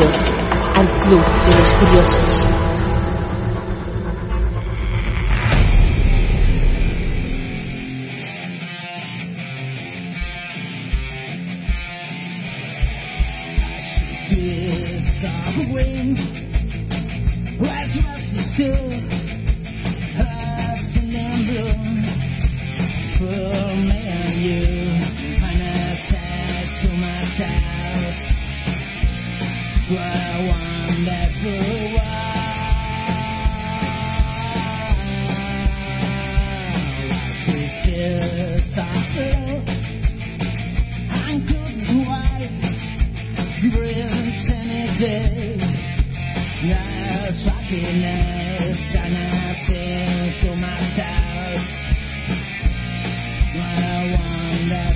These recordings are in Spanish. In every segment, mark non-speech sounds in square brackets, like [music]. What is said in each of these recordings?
this.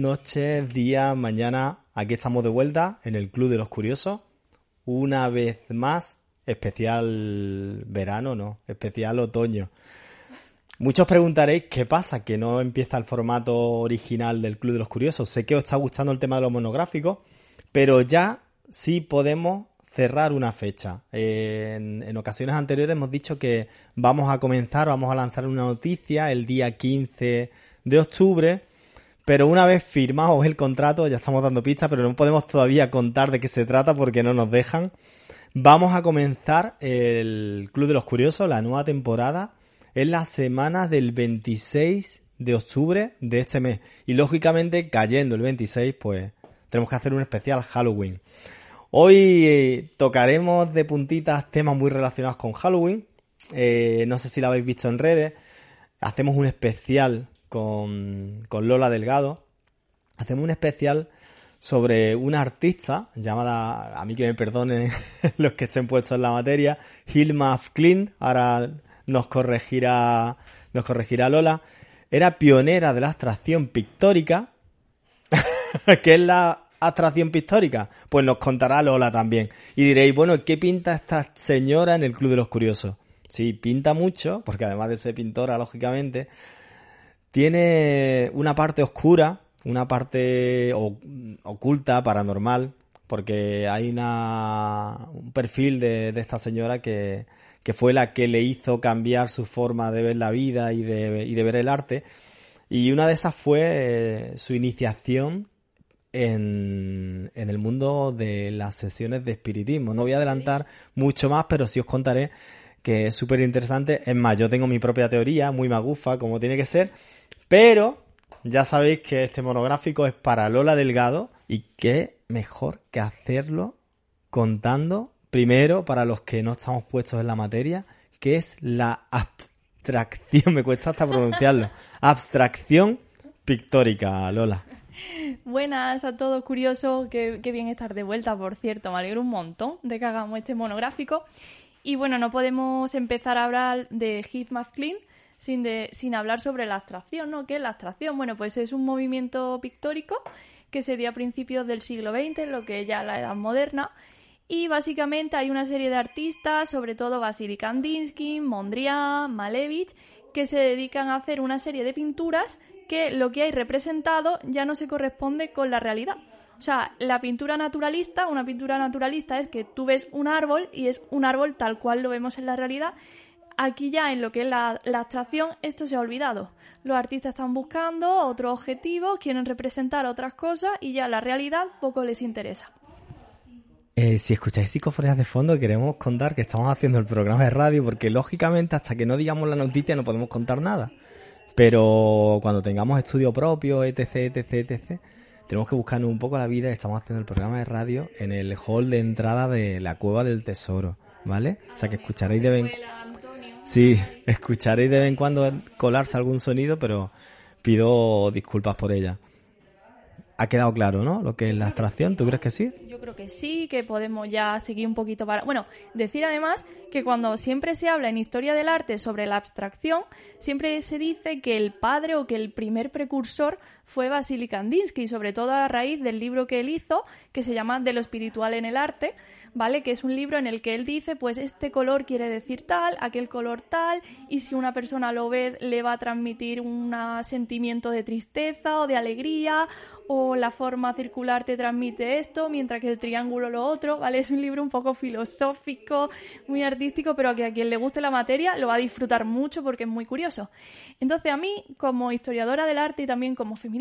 noches, días, mañana. Aquí estamos de vuelta en el Club de los Curiosos. Una vez más, especial verano, ¿no? Especial otoño. Muchos preguntaréis qué pasa, que no empieza el formato original del Club de los Curiosos. Sé que os está gustando el tema de los monográficos, pero ya sí podemos cerrar una fecha. En, en, ocasiones anteriores hemos dicho que vamos a comenzar, vamos a lanzar una noticia el día 15 de octubre, pero una vez firmado el contrato, ya estamos dando pistas, pero no podemos todavía contar de qué se trata porque no nos dejan. Vamos a comenzar el Club de los Curiosos, la nueva temporada, en la semana del 26 de octubre de este mes. Y lógicamente, cayendo el 26, pues tenemos que hacer un especial Halloween. Hoy eh, tocaremos de puntitas temas muy relacionados con Halloween. Eh, no sé si lo habéis visto en redes. Hacemos un especial con, Lola Delgado. Hacemos un especial sobre una artista llamada, a mí que me perdonen [laughs] los que estén puestos en la materia, Hilma af Klint, ahora nos corregirá, nos corregirá Lola, era pionera de la abstracción pictórica. [laughs] ¿Qué es la abstracción pictórica? Pues nos contará Lola también. Y diréis, bueno, ¿qué pinta esta señora en el Club de los Curiosos? Sí, pinta mucho, porque además de ser pintora, lógicamente, tiene una parte oscura, una parte oculta, paranormal, porque hay una, un perfil de, de esta señora que, que, fue la que le hizo cambiar su forma de ver la vida y de, y de ver el arte. Y una de esas fue eh, su iniciación en, en, el mundo de las sesiones de espiritismo. No voy a adelantar mucho más, pero sí os contaré que es súper interesante. Es más, yo tengo mi propia teoría, muy magufa, como tiene que ser, pero ya sabéis que este monográfico es para Lola Delgado y qué mejor que hacerlo contando primero para los que no estamos puestos en la materia, que es la abstracción, [laughs] me cuesta hasta pronunciarlo, abstracción pictórica, Lola. Buenas a todos, curiosos, qué, bien estar de vuelta, por cierto, me alegro un montón de que hagamos este monográfico. Y bueno, no podemos empezar a hablar de Heath McLean sin, de, sin hablar sobre la abstracción, ¿no? ¿Qué es la abstracción? Bueno, pues es un movimiento pictórico que se dio a principios del siglo XX, lo que es ya la edad moderna, y básicamente hay una serie de artistas, sobre todo Vasily Kandinsky, Mondrian, Malevich, que se dedican a hacer una serie de pinturas que lo que hay representado ya no se corresponde con la realidad. O sea, la pintura naturalista, una pintura naturalista es que tú ves un árbol y es un árbol tal cual lo vemos en la realidad. Aquí ya en lo que es la, abstracción esto se ha olvidado. Los artistas están buscando otros objetivos, quieren representar otras cosas y ya la realidad poco les interesa. Eh, si escucháis psicofonías de fondo, queremos contar que estamos haciendo el programa de radio porque lógicamente hasta que no digamos la noticia no podemos contar nada. Pero cuando tengamos estudio propio, etc, etc, etc, tenemos que buscarnos un poco la vida y estamos haciendo el programa de radio en el hall de entrada de la Cueva del Tesoro, ¿vale? O sea que escucharéis de vez en Sí, escucharéis de vez en cuando colarse algún sonido, pero pido disculpas por ella. Ha quedado claro, ¿no? Lo que es la abstracción, ¿tú crees que sí? Yo creo que sí, que podemos ya seguir un poquito para... Bueno, decir además que cuando siempre se habla en historia del arte sobre la abstracción, siempre se dice que el padre o que el primer precursor fue Vasily Kandinsky, sobre todo a raíz del libro que él hizo, que se llama De lo espiritual en el arte, ¿vale? Que es un libro en el que él dice, pues este color quiere decir tal, aquel color tal, y si una persona lo ve, le va a transmitir un sentimiento de tristeza o de alegría, o la forma circular te transmite esto, mientras que el triángulo lo otro, ¿vale? Es un libro un poco filosófico, muy artístico, pero que a quien le guste la materia lo va a disfrutar mucho porque es muy curioso. Entonces a mí, como historiadora del arte y también como feminista,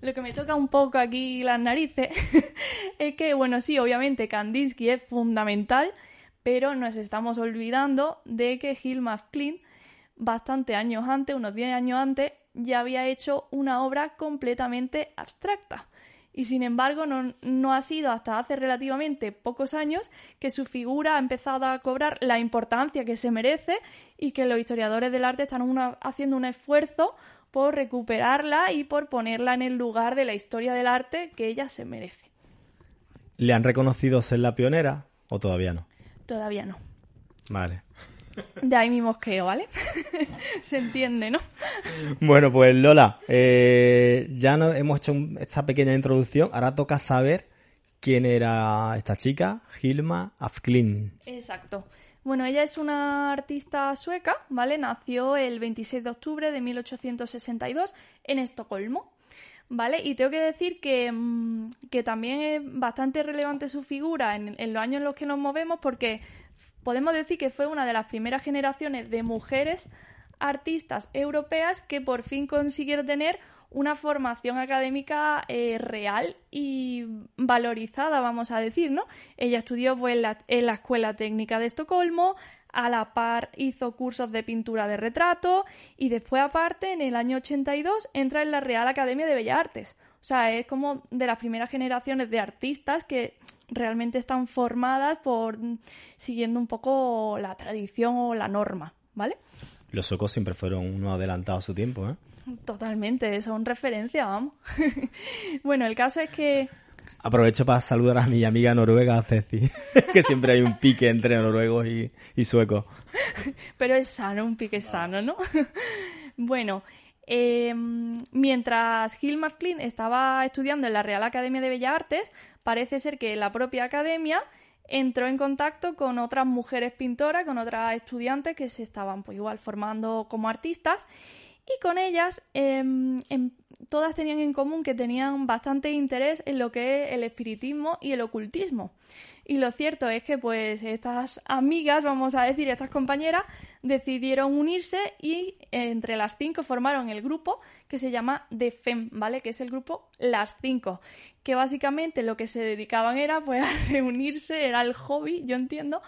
lo que me toca un poco aquí las narices [laughs] es que, bueno, sí, obviamente Kandinsky es fundamental, pero nos estamos olvidando de que Hilma Klein, bastante años antes, unos 10 años antes, ya había hecho una obra completamente abstracta. Y sin embargo, no, ha sido hasta hace relativamente pocos años que su figura ha empezado a cobrar la importancia que se merece y que los historiadores del arte están haciendo un esfuerzo por recuperarla y por ponerla en el lugar de la historia del arte que ella se merece. ¿Le han reconocido ser la pionera o todavía no? Todavía no. Vale. De ahí mi mosqueo, ¿vale? [laughs] Se entiende, ¿no? Bueno, pues Lola, eh, ya no, hemos hecho esta pequeña introducción. Ahora toca saber quién era esta chica, Hilma Afklin. Exacto. Bueno, ella es una artista sueca, ¿vale? Nació el 26 de octubre de 1862 en Estocolmo. ¿Vale? Y tengo que decir que, mm, que también es bastante relevante su figura en, en los años en los que nos movemos porque podemos decir que fue una de las primeras generaciones de mujeres artistas europeas que por fin consiguieron tener una formación académica eh, real y valorizada, vamos a decir, ¿no? Ella estudió pues, en, la, Escuela Técnica de Estocolmo, a la par hizo cursos de pintura de retrato y después aparte, en el año 82, entra en la Real Academia de Bellas Artes. O sea, es como de las primeras generaciones de artistas que realmente están formadas por siguiendo un poco la tradición o la norma, ¿vale? Los socos siempre fueron uno adelantado a su tiempo, ¿eh? Totalmente, son referencia, vamos. [laughs] bueno, el caso es que Aprovecho para saludar a mi amiga noruega, Ceci, [laughs] que siempre hay un pique entre noruegos y, y suecos. [laughs] Pero es sano, un pique sano, ¿no? bueno, eh, mientras Hill McLean estaba estudiando en la Real Academia de Bellas Artes, parece ser que la propia academia entró en contacto con otras mujeres pintoras, con otras estudiantes que se estaban pues igual formando como artistas y con ellas em, em, todas tenían en común que tenían bastante interés en lo que es el espiritismo y el ocultismo. Y lo cierto es que pues estas amigas, vamos a decir, estas compañeras, decidieron unirse y entre las cinco formaron el grupo que se llama The Fem, ¿vale? Que es el grupo Las Cinco, que básicamente lo que se dedicaban era pues a [laughs] reunirse, era el hobby, yo entiendo,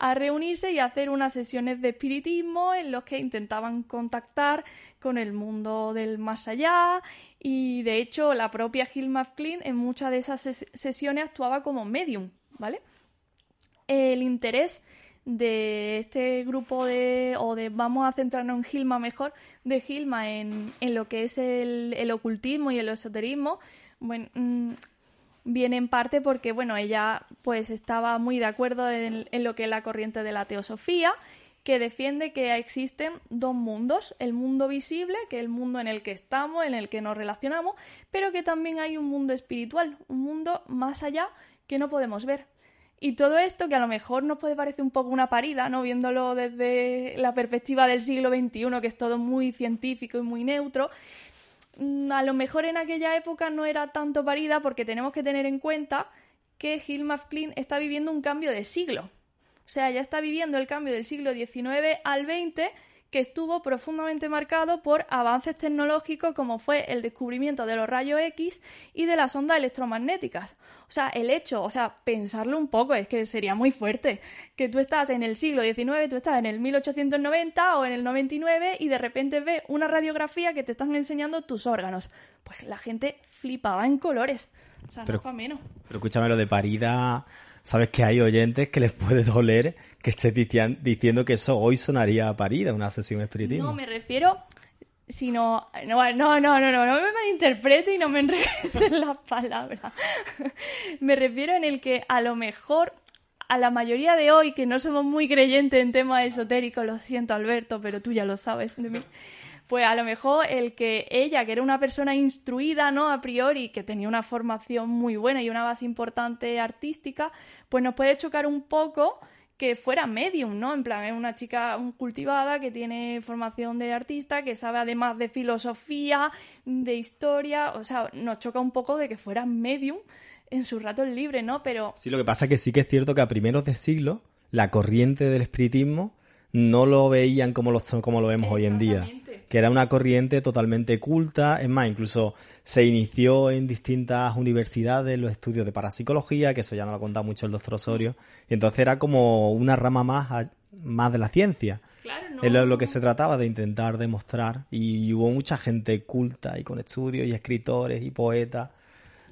a reunirse y hacer unas sesiones de espiritismo en los que intentaban contactar con el mundo del más allá y de hecho la propia Hill McLean en muchas de esas sesiones actuaba como medium, ¿vale? El interés de este grupo de, o de vamos a centrarnos en Gilma mejor, de Gilma en, en lo que es el, el, ocultismo y el esoterismo, bueno, mmm, viene en parte porque, bueno, ella pues estaba muy de acuerdo en, en lo que es la corriente de la teosofía, que defiende que existen dos mundos, el mundo visible, que es el mundo en el que estamos, en el que nos relacionamos, pero que también hay un mundo espiritual, un mundo más allá que no podemos ver. Y todo esto, que a lo mejor nos puede parecer un poco una parida, ¿no? Viéndolo desde la perspectiva del siglo XXI, que es todo muy científico y muy neutro, mm, a lo mejor en aquella época no era tanto parida porque tenemos que tener en cuenta que Hill McLean está viviendo un cambio de siglo. O sea, ya está viviendo el cambio del siglo XIX al XX que estuvo profundamente marcado por avances tecnológicos como fue el descubrimiento de los rayos X y de las ondas electromagnéticas. O sea, el hecho, o sea, pensarlo un poco, es que sería muy fuerte, que tú estás en el siglo XIX, tú estás en el 1890 o en el 99 y de repente ves una radiografía que te están enseñando tus órganos. Pues la gente flipaba en colores. O sea, pero, no para menos. Pero escúchame, lo de parida sabes que hay oyentes que les puede doler que estés diciendo que eso hoy sonaría parida, una sesión espiritismo. No, me refiero sino no, no, no, no, no, no me malinterprete y no me enredes en las palabras. [laughs] me refiero en el que a lo mejor a la mayoría de hoy que no somos muy creyentes en temas esotéricos, lo siento Alberto, pero tú ya lo sabes de mí pues a lo mejor el que ella, que era una persona instruida, ¿no? A priori, que tenía una formación muy buena y una base importante artística, pues nos puede chocar un poco que fuera medium, ¿no? En plan, es una chica cultivada que tiene formación de artista, que sabe además de filosofía, de historia, o sea, nos choca un poco de que fuera medium en su rato libre, ¿no? Pero... Sí, lo que pasa es que sí que es cierto que a primeros de siglo la corriente del espiritismo no lo veían como lo, como lo vemos hoy en día que era una corriente totalmente culta, es más, incluso se inició en distintas universidades los estudios de parapsicología, que eso ya no lo ha contado mucho el doctor Osorio, y entonces era como una rama más, más de la ciencia. Claro, no. Es lo, que se trataba de intentar demostrar, y hubo mucha gente culta y con estudios y escritores y poetas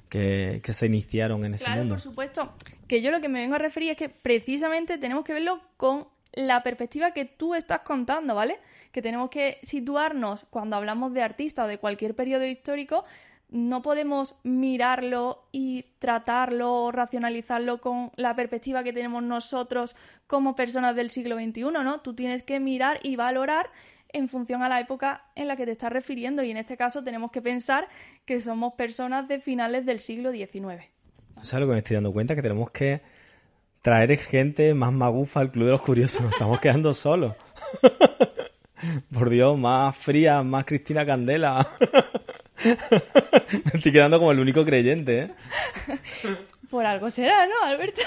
que, que se iniciaron en ese claro, mundo. por supuesto. Que yo lo que me vengo a referir es que precisamente tenemos que verlo con la perspectiva que tú estás contando, ¿vale? que tenemos que situarnos cuando hablamos de artista o de cualquier periodo histórico, no podemos mirarlo y tratarlo o racionalizarlo con la perspectiva que tenemos nosotros como personas del siglo XXI, ¿no? Tú tienes que mirar y valorar en función a la época en la que te estás refiriendo y en este caso tenemos que pensar que somos personas de finales del siglo XIX. ¿Sabes lo que me estoy dando cuenta? Que tenemos que traer gente más magufa al Club de los Curiosos. Nos estamos quedando [laughs] solos. [laughs] Por Dios, más fría, más Cristina Candela. [laughs] Me estoy quedando como el único creyente, ¿eh? Por algo será, ¿no, Alberto?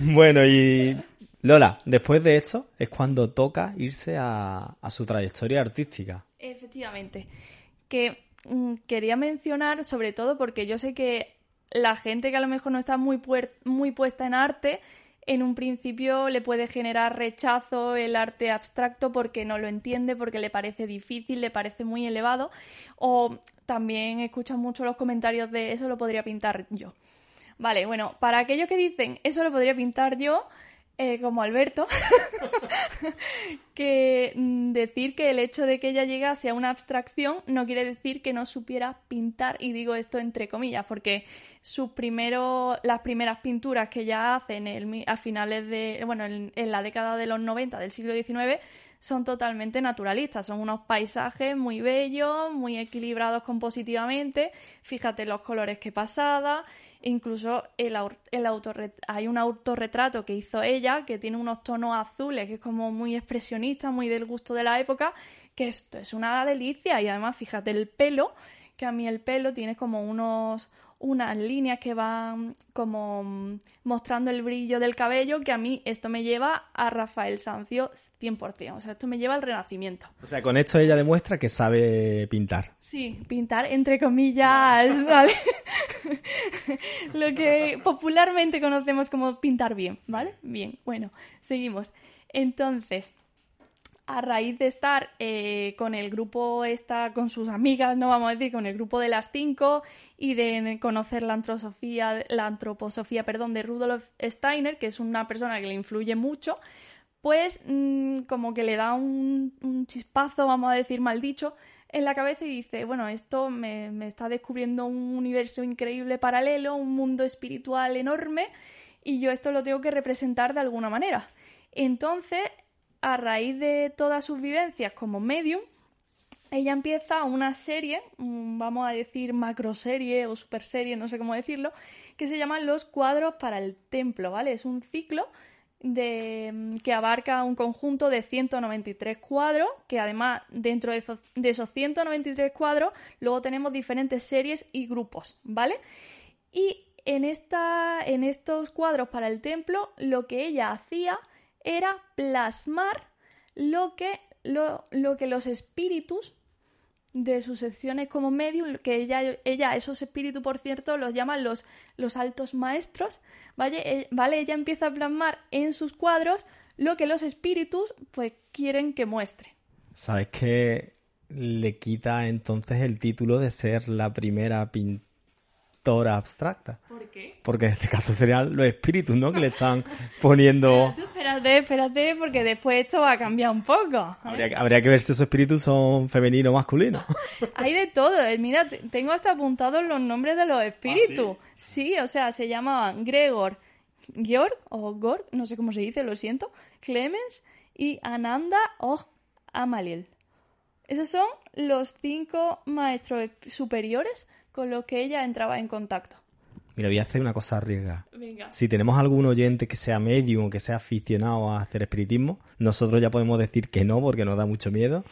bueno, y Lola, después de esto es cuando toca irse a, a su trayectoria artística. Efectivamente. Que mm, quería mencionar, sobre todo porque yo sé que la gente que a lo mejor no está muy, muy puesta en arte en un principio le puede generar rechazo el arte abstracto porque no lo entiende, porque le parece difícil, le parece muy elevado, o también escuchan mucho los comentarios de eso lo podría pintar yo. Vale, bueno, para aquellos que dicen eso lo podría pintar yo, eh, como Alberto, [laughs] que mm, decir que el hecho de que ella llegase a una abstracción no quiere decir que no supiera pintar, y digo esto entre comillas, porque sus primeros, las primeras pinturas que ella hace en el, a finales de, bueno, en, en la década de los 90 del siglo XIX son totalmente naturalistas, son unos paisajes muy bellos, muy equilibrados compositivamente, fíjate los colores que pasada, incluso el, el hay un autorretrato que hizo ella que tiene unos tonos azules, que es como muy expresionista, muy del gusto de la época, que esto es una delicia. Y además fíjate el pelo, que a mí el pelo tiene como unos unas líneas que van como mm, mostrando el brillo del cabello, que a mí esto me lleva a Rafael Sancio 100%, o sea, esto me lleva al Renacimiento. O sea, con esto ella demuestra que sabe pintar. Sí, pintar entre comillas, ¿vale? [laughs] Lo que popularmente conocemos como pintar bien, ¿vale? Bien, bueno, seguimos. Entonces, a raíz de estar eh, con el grupo, esta, con sus amigas, no vamos a decir, con el grupo de las cinco y de conocer la antroposofía, la antroposofía perdón, de Rudolf Steiner, que es una persona que le influye mucho, pues mm, como que le da un, un, chispazo, vamos a decir mal dicho, en la cabeza y dice, bueno, esto me, me está descubriendo un universo increíble paralelo, un mundo espiritual enorme, y yo esto lo tengo que representar de alguna manera. Entonces a raíz de todas sus vivencias como medium, ella empieza una serie, vamos a decir macroserie o superserie, no sé cómo decirlo, que se llama Los cuadros para el templo, ¿vale? Es un ciclo de, que abarca un conjunto de 193 cuadros, que además dentro de esos, de esos 193 cuadros luego tenemos diferentes series y grupos, ¿vale? Y en, esta, en estos cuadros para el templo lo que ella hacía era plasmar lo que, lo, que los espíritus de sus secciones como medium, que ella, ella, esos espíritus, por cierto, los llaman los, los altos maestros, ¿vale? Eh, ¿vale? Ella empieza a plasmar en sus cuadros lo que los espíritus pues quieren que muestre. ¿Sabes que le quita entonces el título de ser la primera pintora? abstracta. ¿Por qué? Porque en este caso serían los espíritus, ¿no? Que le están [laughs] poniendo... espérate, espérate, porque después esto va a cambiar un poco. ¿eh? Habría, que ver si esos espíritus son femeninos o masculinos. Hay de todo. Eh, mira, tengo hasta apuntados los nombres de los espíritus. ¿Ah, sí? o sea, se llamaban Gregor, Georg o Gorg, no sé cómo se dice, lo siento, Clemens y Ananda o Amaliel. Esos son los cinco maestros superiores con los que ella entraba en contacto. Mira, voy a hacer una cosa arriesgada. Si tenemos algún oyente que sea medium o que sea aficionado a hacer espiritismo, nosotros ya podemos decir que no porque nos da mucho miedo.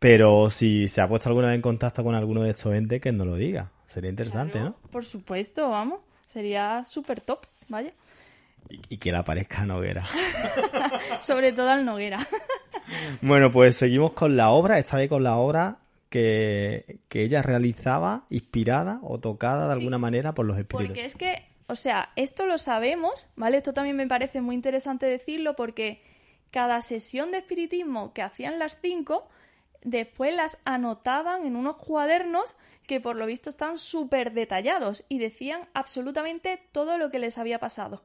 Pero si se ha puesto alguna vez en contacto con alguno de estos entes, que nos lo diga. Sería interesante, ¿no? Por supuesto, vamos. Sería súper top, vaya. Y, que le aparezca Noguera. [laughs] Sobre todo al Noguera. bueno, pues seguimos con la obra, esta vez con la obra que, ella realizaba inspirada o tocada de alguna manera por los espíritus. Porque es que, o sea, esto lo sabemos, ¿vale? Esto también me parece muy interesante decirlo porque cada sesión de espiritismo que hacían las cinco, después las anotaban en unos cuadernos que por lo visto están súper detallados y decían absolutamente todo lo que les había pasado.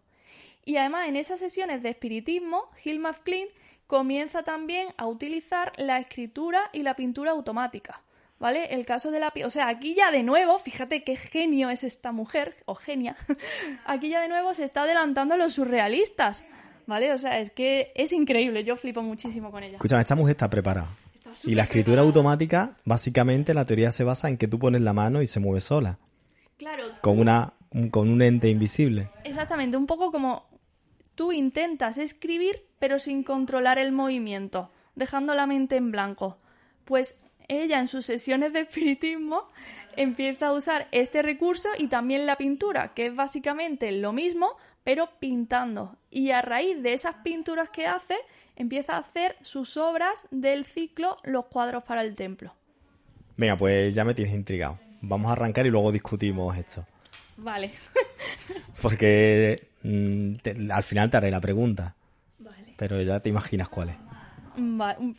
Y además en esas sesiones de espiritismo, Hilma Flint comienza también a utilizar la escritura y la pintura automática. ¿Vale? El caso de la... O sea, aquí ya de nuevo, fíjate qué genio es esta mujer, o genia, [laughs] aquí ya de nuevo se está adelantando a los surrealistas, ¿vale? O sea, es que es increíble, yo flipo muchísimo con ella. Escúchame, esta mujer está preparada. y la escritura automática, básicamente, la teoría se basa en que tú pones la mano y se mueve sola. Claro. Con, una, con un ente invisible. Exactamente, un poco como tú intentas escribir pero sin controlar el movimiento, dejando la mente en blanco. Pues ella en sus sesiones de espiritismo empieza a usar este recurso y también la pintura, que es básicamente lo mismo, pero pintando. Y a raíz de esas pinturas que hace, empieza a hacer sus obras del ciclo Los cuadros para el templo. Venga, pues ya me tienes intrigado. Vamos a arrancar y luego discutimos esto. Vale. Porque mm, al final te haré la pregunta. Vale. Pero ya te imaginas cuál es.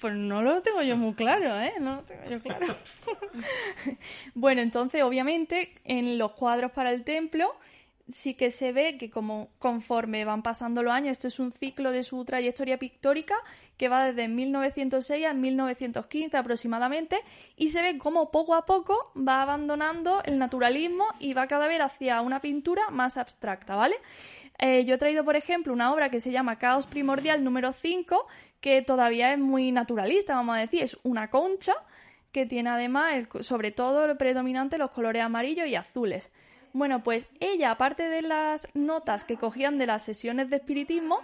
pues no lo tengo yo muy claro, ¿eh? No lo tengo yo claro. [laughs] bueno, entonces, obviamente, en los cuadros para el templo sí que se ve que como conforme van pasando los años, esto es un ciclo de su trayectoria pictórica que va desde 1906 a 1915 aproximadamente y se ve como poco a poco va abandonando el naturalismo y va cada vez hacia una pintura más abstracta, ¿vale? Eh, yo he traído, por ejemplo, una obra que se llama Caos Primordial número 5, que todavía es muy naturalista, vamos a decir, es una concha que tiene además, sobre todo, predominante los colores amarillos y azules. Bueno, pues ella, aparte de las notas que cogían de las sesiones de espiritismo,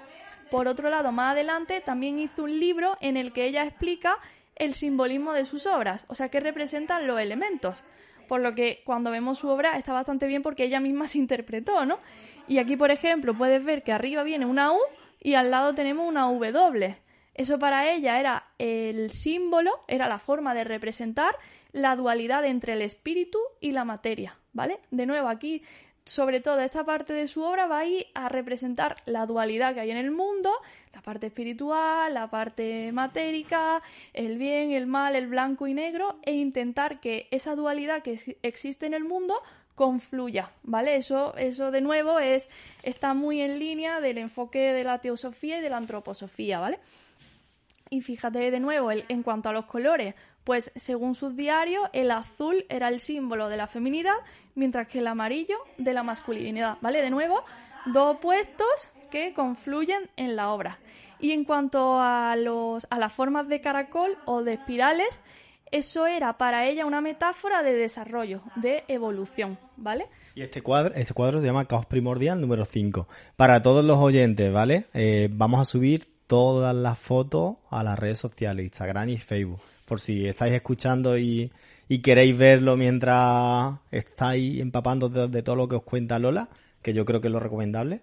por otro lado, más adelante, también hizo un libro en el que ella explica el simbolismo de sus obras, o sea, que representan los elementos. Por lo que cuando vemos su obra está bastante bien porque ella misma se interpretó, ¿no? Y aquí, por ejemplo, puedes ver que arriba viene una U y al lado tenemos una W. Eso para ella era el símbolo, era la forma de representar la dualidad entre el espíritu y la materia, ¿vale? De nuevo, aquí, sobre todo esta parte de su obra va a ir a representar la dualidad que hay en el mundo, la parte espiritual, la parte matérica, el bien, el mal, el blanco y negro, e intentar que esa dualidad que existe en el mundo confluya, ¿vale? Eso, eso de nuevo es, está muy en línea del enfoque de la teosofía y de la antroposofía, ¿vale? Y fíjate de nuevo, en cuanto a los colores, pues según sus diarios, el azul era el símbolo de la feminidad, mientras que el amarillo de la masculinidad, ¿vale? De nuevo, dos opuestos que confluyen en la obra. Y en cuanto a, los, a las formas de caracol o de espirales, eso era para ella una metáfora de desarrollo, de evolución, ¿vale? Y este cuadro, este cuadro se llama Caos Primordial número 5. Para todos los oyentes, ¿vale? Eh, vamos a subir todas las fotos a las redes sociales, Instagram y Facebook. Por si estáis escuchando y, queréis verlo mientras estáis empapando de, todo lo que os cuenta Lola, que yo creo que es lo recomendable,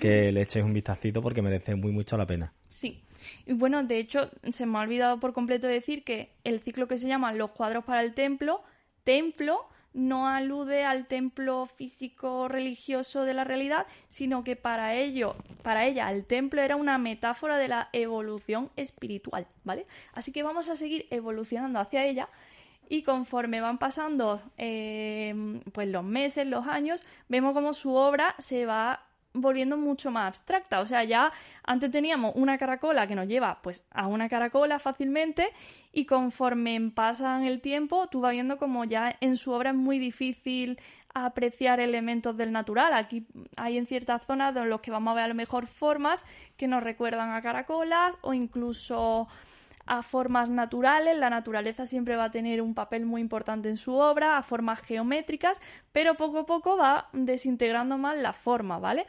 que le echéis un vistacito porque merece muy mucho la pena. Sí. Y bueno, de hecho, se me ha olvidado por completo decir que el ciclo que se llama Los cuadros para el templo, templo, no alude al templo físico religioso de la realidad, sino que para ello, para ella, el templo era una metáfora de la evolución espiritual, ¿vale? Así que vamos a seguir evolucionando hacia ella y conforme van pasando eh, pues los meses, los años, vemos como su obra se va volviendo mucho más abstracta. O sea, ya antes teníamos una caracola que nos lleva pues a una caracola fácilmente y conforme pasan el tiempo tú vas viendo como ya en su obra es muy difícil apreciar elementos del natural. Aquí hay en ciertas zonas de los que vamos a ver a lo mejor formas que nos recuerdan a caracolas o incluso a formas naturales, la naturaleza siempre va a tener un papel muy importante en su obra, a formas geométricas, pero poco a poco va desintegrando más la forma, ¿vale?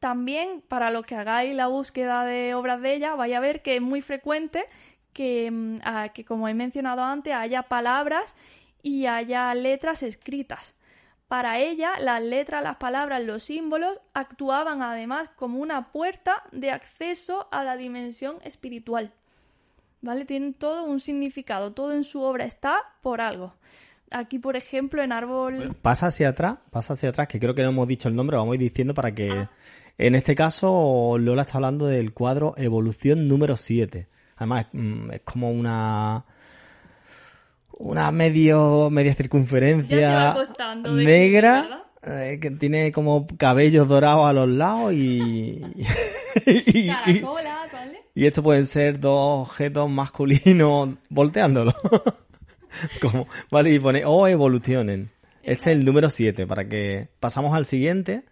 También para los que hagáis la búsqueda de obras de ella, vais a ver que es muy frecuente que, mm, que, como he mencionado antes, haya palabras y haya letras escritas. Para ella, las letras, las palabras, los símbolos actuaban además como una puerta de acceso a la dimensión espiritual. ¿Vale? Tienen todo un significado, todo en su obra está por algo. Aquí, por ejemplo, en árbol. pasa hacia atrás, pasa hacia atrás, que creo que no hemos dicho el nombre, vamos a ir diciendo para que ah. En este caso, Lola está hablando del cuadro Evolución número 7. Además, mm, es como una una medio media circunferencia negra eh, que tiene como cabellos dorados a los lados y [laughs] y, y, esto pueden ser dos objetos masculinos volteándolo. [laughs] Como vale y pone o oh, evolucionen este es el número 7 para que pasamos al siguiente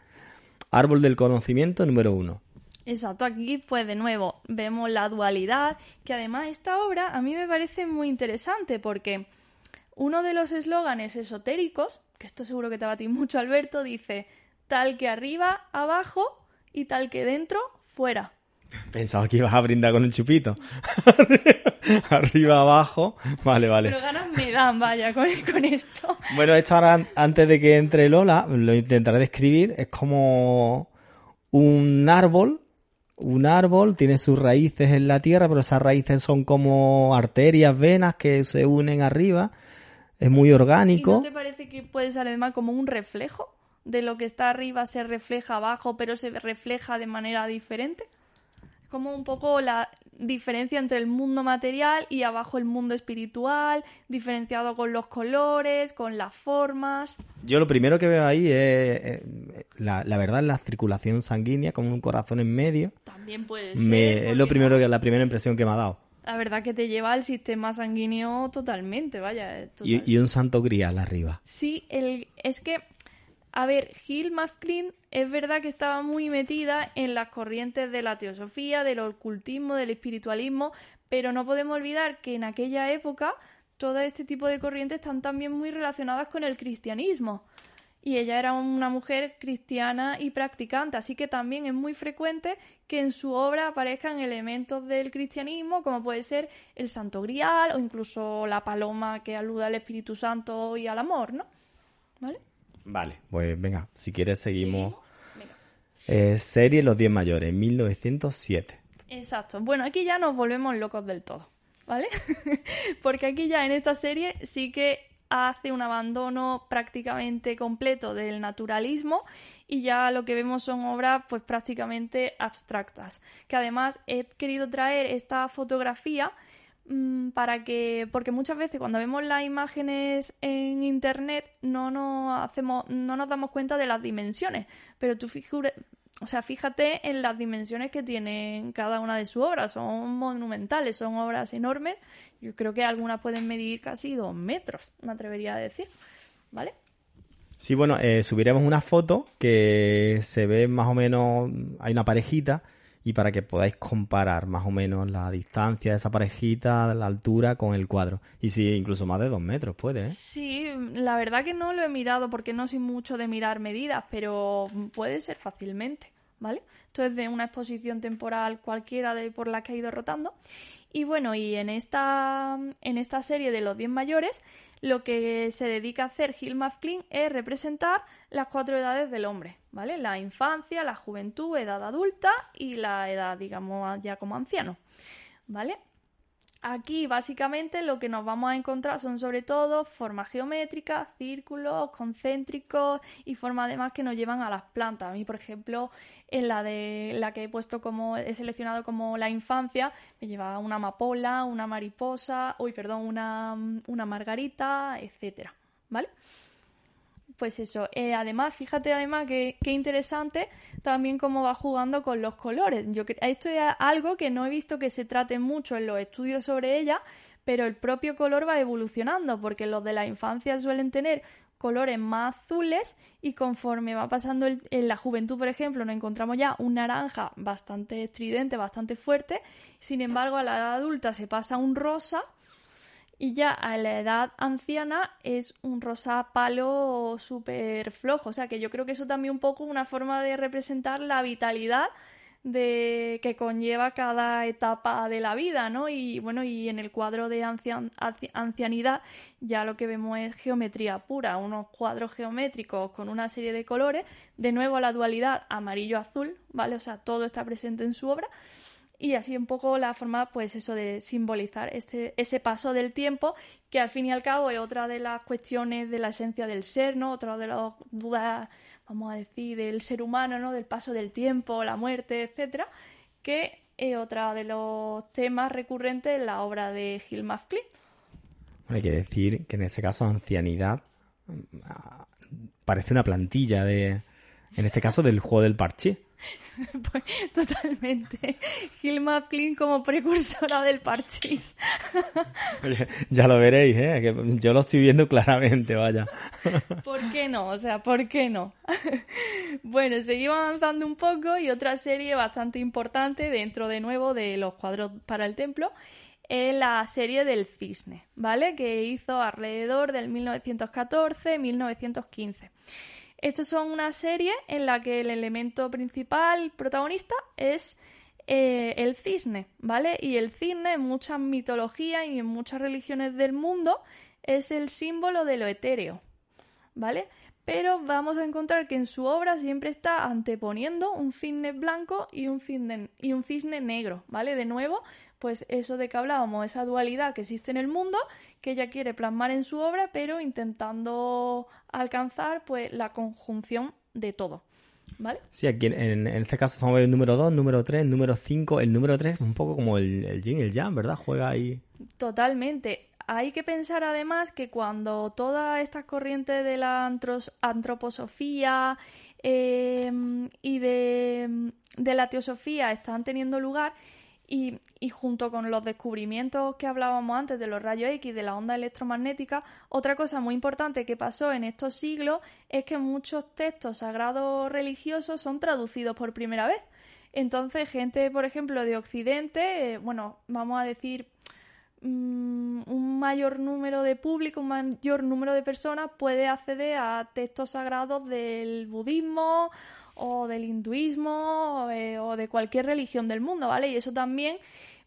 Árbol del conocimiento número uno. Exacto, aquí pues de nuevo vemos la dualidad, que además esta obra a mí me parece muy interesante porque uno de los eslóganes esotéricos, que esto seguro que te ti mucho Alberto, dice tal que arriba, abajo y tal que dentro, fuera. Pensaba que ibas a brindar con un chupito. [laughs] Arriba, abajo. Vale, vale. Pero ganas me dan, vaya, con, con esto. Bueno, esto ahora, antes de que entre Lola, lo intentaré describir. Es como un árbol. Un árbol tiene sus raíces en la tierra, pero esas raíces son como arterias, venas que se unen arriba. Es muy orgánico. ¿Y ¿No te parece que puede ser además como un reflejo? De lo que está arriba se refleja abajo, pero se refleja de manera diferente como un poco la, diferencia entre el mundo material y abajo el mundo espiritual, diferenciado con los colores, con las formas. Yo lo primero que veo ahí es, eh, la, la verdad, la circulación sanguínea con un corazón en medio. También puede ser. Me- es lo ¿por qué primero que, la primera impresión que me ha dado. La verdad que te lleva al sistema sanguíneo totalmente, vaya. eh, total. Y, y un santo grial arriba. Sí, el, es que, a ver, Gil McClean es verdad que estaba muy metida en las corrientes de la teosofía, del ocultismo, del espiritualismo, pero no podemos olvidar que en aquella época todo este tipo de corrientes están también muy relacionadas con el cristianismo. Y ella era una mujer cristiana y practicante, así que también es muy frecuente que en su obra aparezcan elementos del cristianismo, como puede ser el Santo Grial o incluso la paloma que aluda al Espíritu Santo y al amor, ¿no? ¿Vale? Vale. Pues venga, si quieres seguimos. Venga. Eh, serie Los 10 Mayores, 1907. Exacto. Bueno, aquí ya nos volvemos locos del todo, ¿vale? [laughs] Porque aquí ya en esta serie sí que hace un abandono prácticamente completo del naturalismo y ya lo que vemos son obras pues prácticamente abstractas. Que además he querido traer esta fotografía para que porque muchas veces cuando vemos las imágenes en internet no nos hacemos no nos damos cuenta de las dimensiones pero tú figura- o sea fíjate en las dimensiones que tienen cada una de sus obras son monumentales son obras enormes yo creo que algunas pueden medir casi dos metros me atrevería a decir vale Sí, bueno, eh, subiremos una foto que se ve más o menos, hay una parejita y para que podáis comparar más o menos la distancia de esa parejita, la altura con el cuadro. Y sí, incluso más de dos metros puede, ¿eh? Sí, la verdad que no lo he mirado porque no soy mucho de mirar medidas, pero puede ser fácilmente, ¿vale? Esto es de una exposición temporal cualquiera de por la que ha ido rotando. Y bueno, y en esta, en esta serie de los 10 mayores, lo que se dedica a hacer Gil McClean es representar las cuatro edades del hombre, ¿vale? La infancia, la juventud, edad adulta y la edad, digamos, ya como anciano, ¿vale? Aquí básicamente lo que nos vamos a encontrar son sobre todo formas geométricas, círculos, concéntricos y formas además que nos llevan a las plantas. A mí, por ejemplo, en la de la que he puesto como he seleccionado como la infancia, me lleva una amapola, una mariposa, uy, perdón, una, una margarita, etcétera, ¿vale? Pues eso, eh, además, fíjate además que, interesante también cómo va jugando con los colores. Yo esto es algo que no he visto que se trate mucho en los estudios sobre ella, pero el propio color va evolucionando, porque los de la infancia suelen tener colores más azules y conforme va pasando el- en la juventud, por ejemplo, nos encontramos ya un naranja bastante estridente, bastante fuerte. Sin embargo, a la edad adulta se pasa un rosa y ya a la edad anciana es un rosa palo súper flojo. O sea que yo creo que eso también un poco una forma de representar la vitalidad de que conlleva cada etapa de la vida, ¿no? Y bueno, y en el cuadro de ancian- anci- ancianidad ya lo que vemos es geometría pura, unos cuadros geométricos con una serie de colores, de nuevo la dualidad amarillo-azul, ¿vale? O sea, todo está presente en su obra. Y así un poco la forma, pues eso de simbolizar este, ese paso del tiempo, que al fin y al cabo es otra de las cuestiones de la esencia del ser, ¿no? Otra de las dudas, vamos a decir, del ser humano, ¿no? Del paso del tiempo, la muerte, etcétera, que es otra de los temas recurrentes en la obra de Gil McClean. Hay que decir que en este caso ancianidad ah, parece una plantilla de, en este caso del juego del parche. [laughs] Pues totalmente. Gil McClean como precursora del parchís. [laughs] ya lo veréis, ¿eh? Que yo lo estoy viendo claramente, vaya. [laughs] ¿Por qué no? O sea, ¿por qué no? bueno, seguimos avanzando un poco y otra serie bastante importante dentro de nuevo de los cuadros para el templo es la serie del cisne, ¿vale? Que hizo alrededor del 1914-1915. Estos son una serie en la que el elemento principal protagonista es eh, el cisne, ¿vale? Y el cisne en muchas mitologías y en muchas religiones del mundo es el símbolo de lo etéreo, ¿vale? Pero vamos a encontrar que en su obra siempre está anteponiendo un cisne blanco y un cisne, y un cisne negro, ¿vale? De nuevo, pues eso de que hablábamos, esa dualidad que existe en el mundo, que ella quiere plasmar en su obra, pero intentando alcanzar pues la conjunción de todo, ¿Vale? Sí, aquí en, este caso estamos viendo el número 2, número 3, número 5. El número 3 es un poco como el, el yin y el yang, ¿verdad? Juega ahí. Totalmente. Hay que pensar además que cuando todas estas corrientes de la antros- antroposofía eh, y de, de la teosofía están teniendo lugar y, y junto con los descubrimientos que hablábamos antes de los rayos X, de la onda electromagnética, otra cosa muy importante que pasó en estos siglos es que muchos textos sagrados religiosos son traducidos por primera vez. Entonces, gente, por ejemplo, de Occidente, eh, bueno, vamos a decir mm, un mayor número de público, un mayor número de personas puede acceder a textos sagrados del budismo o del hinduismo o de cualquier religión del mundo, ¿vale? Y eso también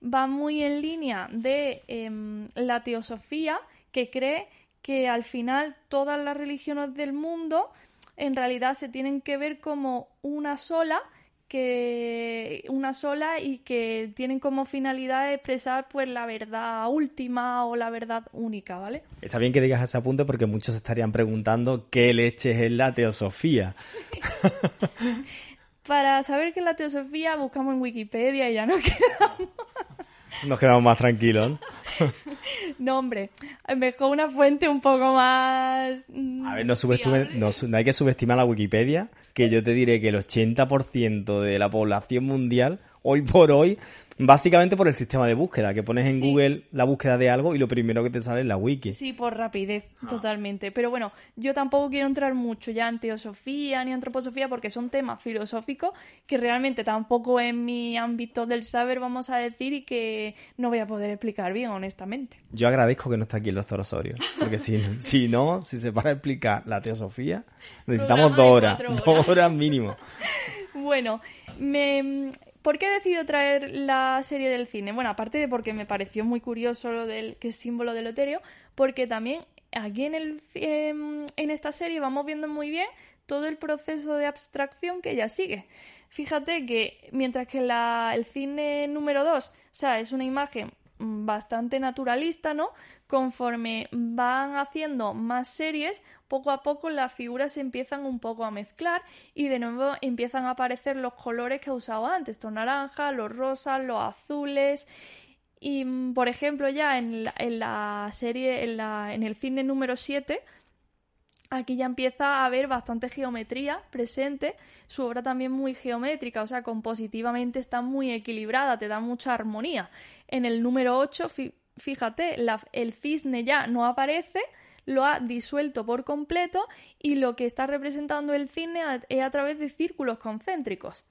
va muy en línea de em, la teosofía que cree que al final todas las religiones del mundo en realidad se tienen que ver como una sola que una sola y que tienen como finalidad expresar pues la verdad última o la verdad única, ¿vale? Está bien que digas ese apunte porque muchos estarían preguntando qué leches es la teosofía. [laughs] Para saber qué es la teosofía buscamos en Wikipedia y ya nos [laughs] quedamos. Nos quedamos más tranquilos. ¿no? [laughs] No, hombre, mejor una fuente un poco más... mm, A ver, no, subestime- no hay que subestimar la Wikipedia, que yo te diré que el 80% de la población mundial, hoy por hoy, básicamente por el sistema de búsqueda, que pones en Sí. Google la búsqueda de algo y lo primero que te sale es la wiki. Sí, por rapidez, totalmente. Pero bueno, yo tampoco quiero entrar mucho ya en teosofía ni antroposofía porque son temas filosóficos que realmente tampoco en mi ámbito del saber vamos a decir y que no voy a poder explicar bien, honestamente. Yo agradezco que no está aquí el doctor Osorio, porque si, [laughs] si no, si se para a explicar la teosofía, necesitamos Programa dos horas, cuatro [laughs] dos horas. horas mínimo. Bueno, me... ¿por qué he decidido traer la serie del cine? Bueno, aparte de porque me pareció muy curioso lo del que es símbolo del loterio, porque también aquí en, el, em, en esta serie vamos viendo muy bien todo el proceso de abstracción que ella sigue. Fíjate que mientras que la, el cine número 2, o sea, es una imagen bastante naturalista, ¿no? Conforme van haciendo más series, poco a poco las figuras se empiezan un poco a mezclar y de nuevo empiezan a aparecer los colores que he usado antes, estos naranjas, los rosas, los azules. Y, mm, por ejemplo, ya en la, en la serie, en, la, en el cine número 7, Aquí ya empieza a haber bastante geometría presente, su obra también muy geométrica, o sea, compositivamente está muy equilibrada, te da mucha armonía. En el número 8, fí- fíjate, el cisne ya no aparece, lo ha disuelto por completo y lo que está representando el cisne es a través de círculos concéntricos.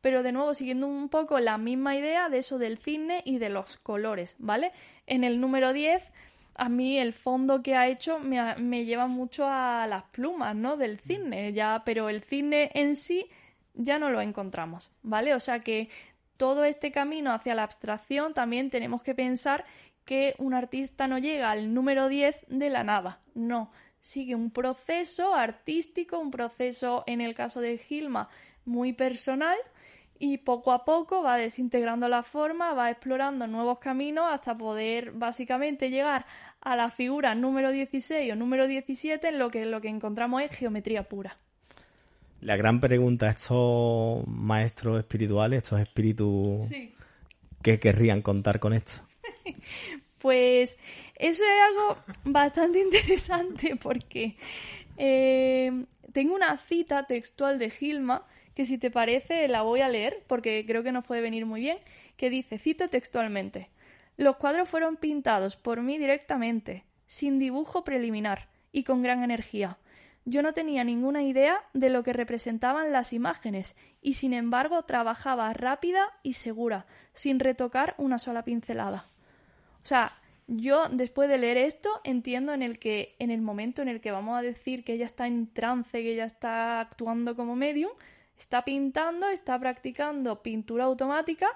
Pero de nuevo, siguiendo un poco la misma idea de eso del cisne y de los colores, ¿vale? En el número 10 a mí el fondo que ha hecho me, me lleva mucho a las plumas, ¿no? Del cisne, ya, pero el cisne en sí ya no lo encontramos, ¿vale? O sea que todo este camino hacia la abstracción también tenemos que pensar que un artista no llega al número 10 de la nada, no, sigue un proceso artístico, un proceso en el caso de Gilma muy personal y poco a poco va desintegrando la forma, va explorando nuevos caminos hasta poder básicamente llegar a la figura número 16 o número 17 en lo que lo que encontramos es geometría pura. La gran pregunta, estos maestros espirituales, estos espíritus que querrían contar con esto. [laughs] Pues eso es algo bastante interesante porque eh, tengo una cita textual de Gilma que si te parece la voy a leer porque creo que nos puede venir muy bien, que dice, cito textualmente, los cuadros fueron pintados por mí directamente, sin dibujo preliminar y con gran energía. Yo no tenía ninguna idea de lo que representaban las imágenes y sin embargo trabajaba rápida y segura, sin retocar una sola pincelada. O sea, yo después de leer esto entiendo en el que en el momento en el que vamos a decir que ella está en trance, que ella está actuando como medium, está pintando, está practicando pintura automática,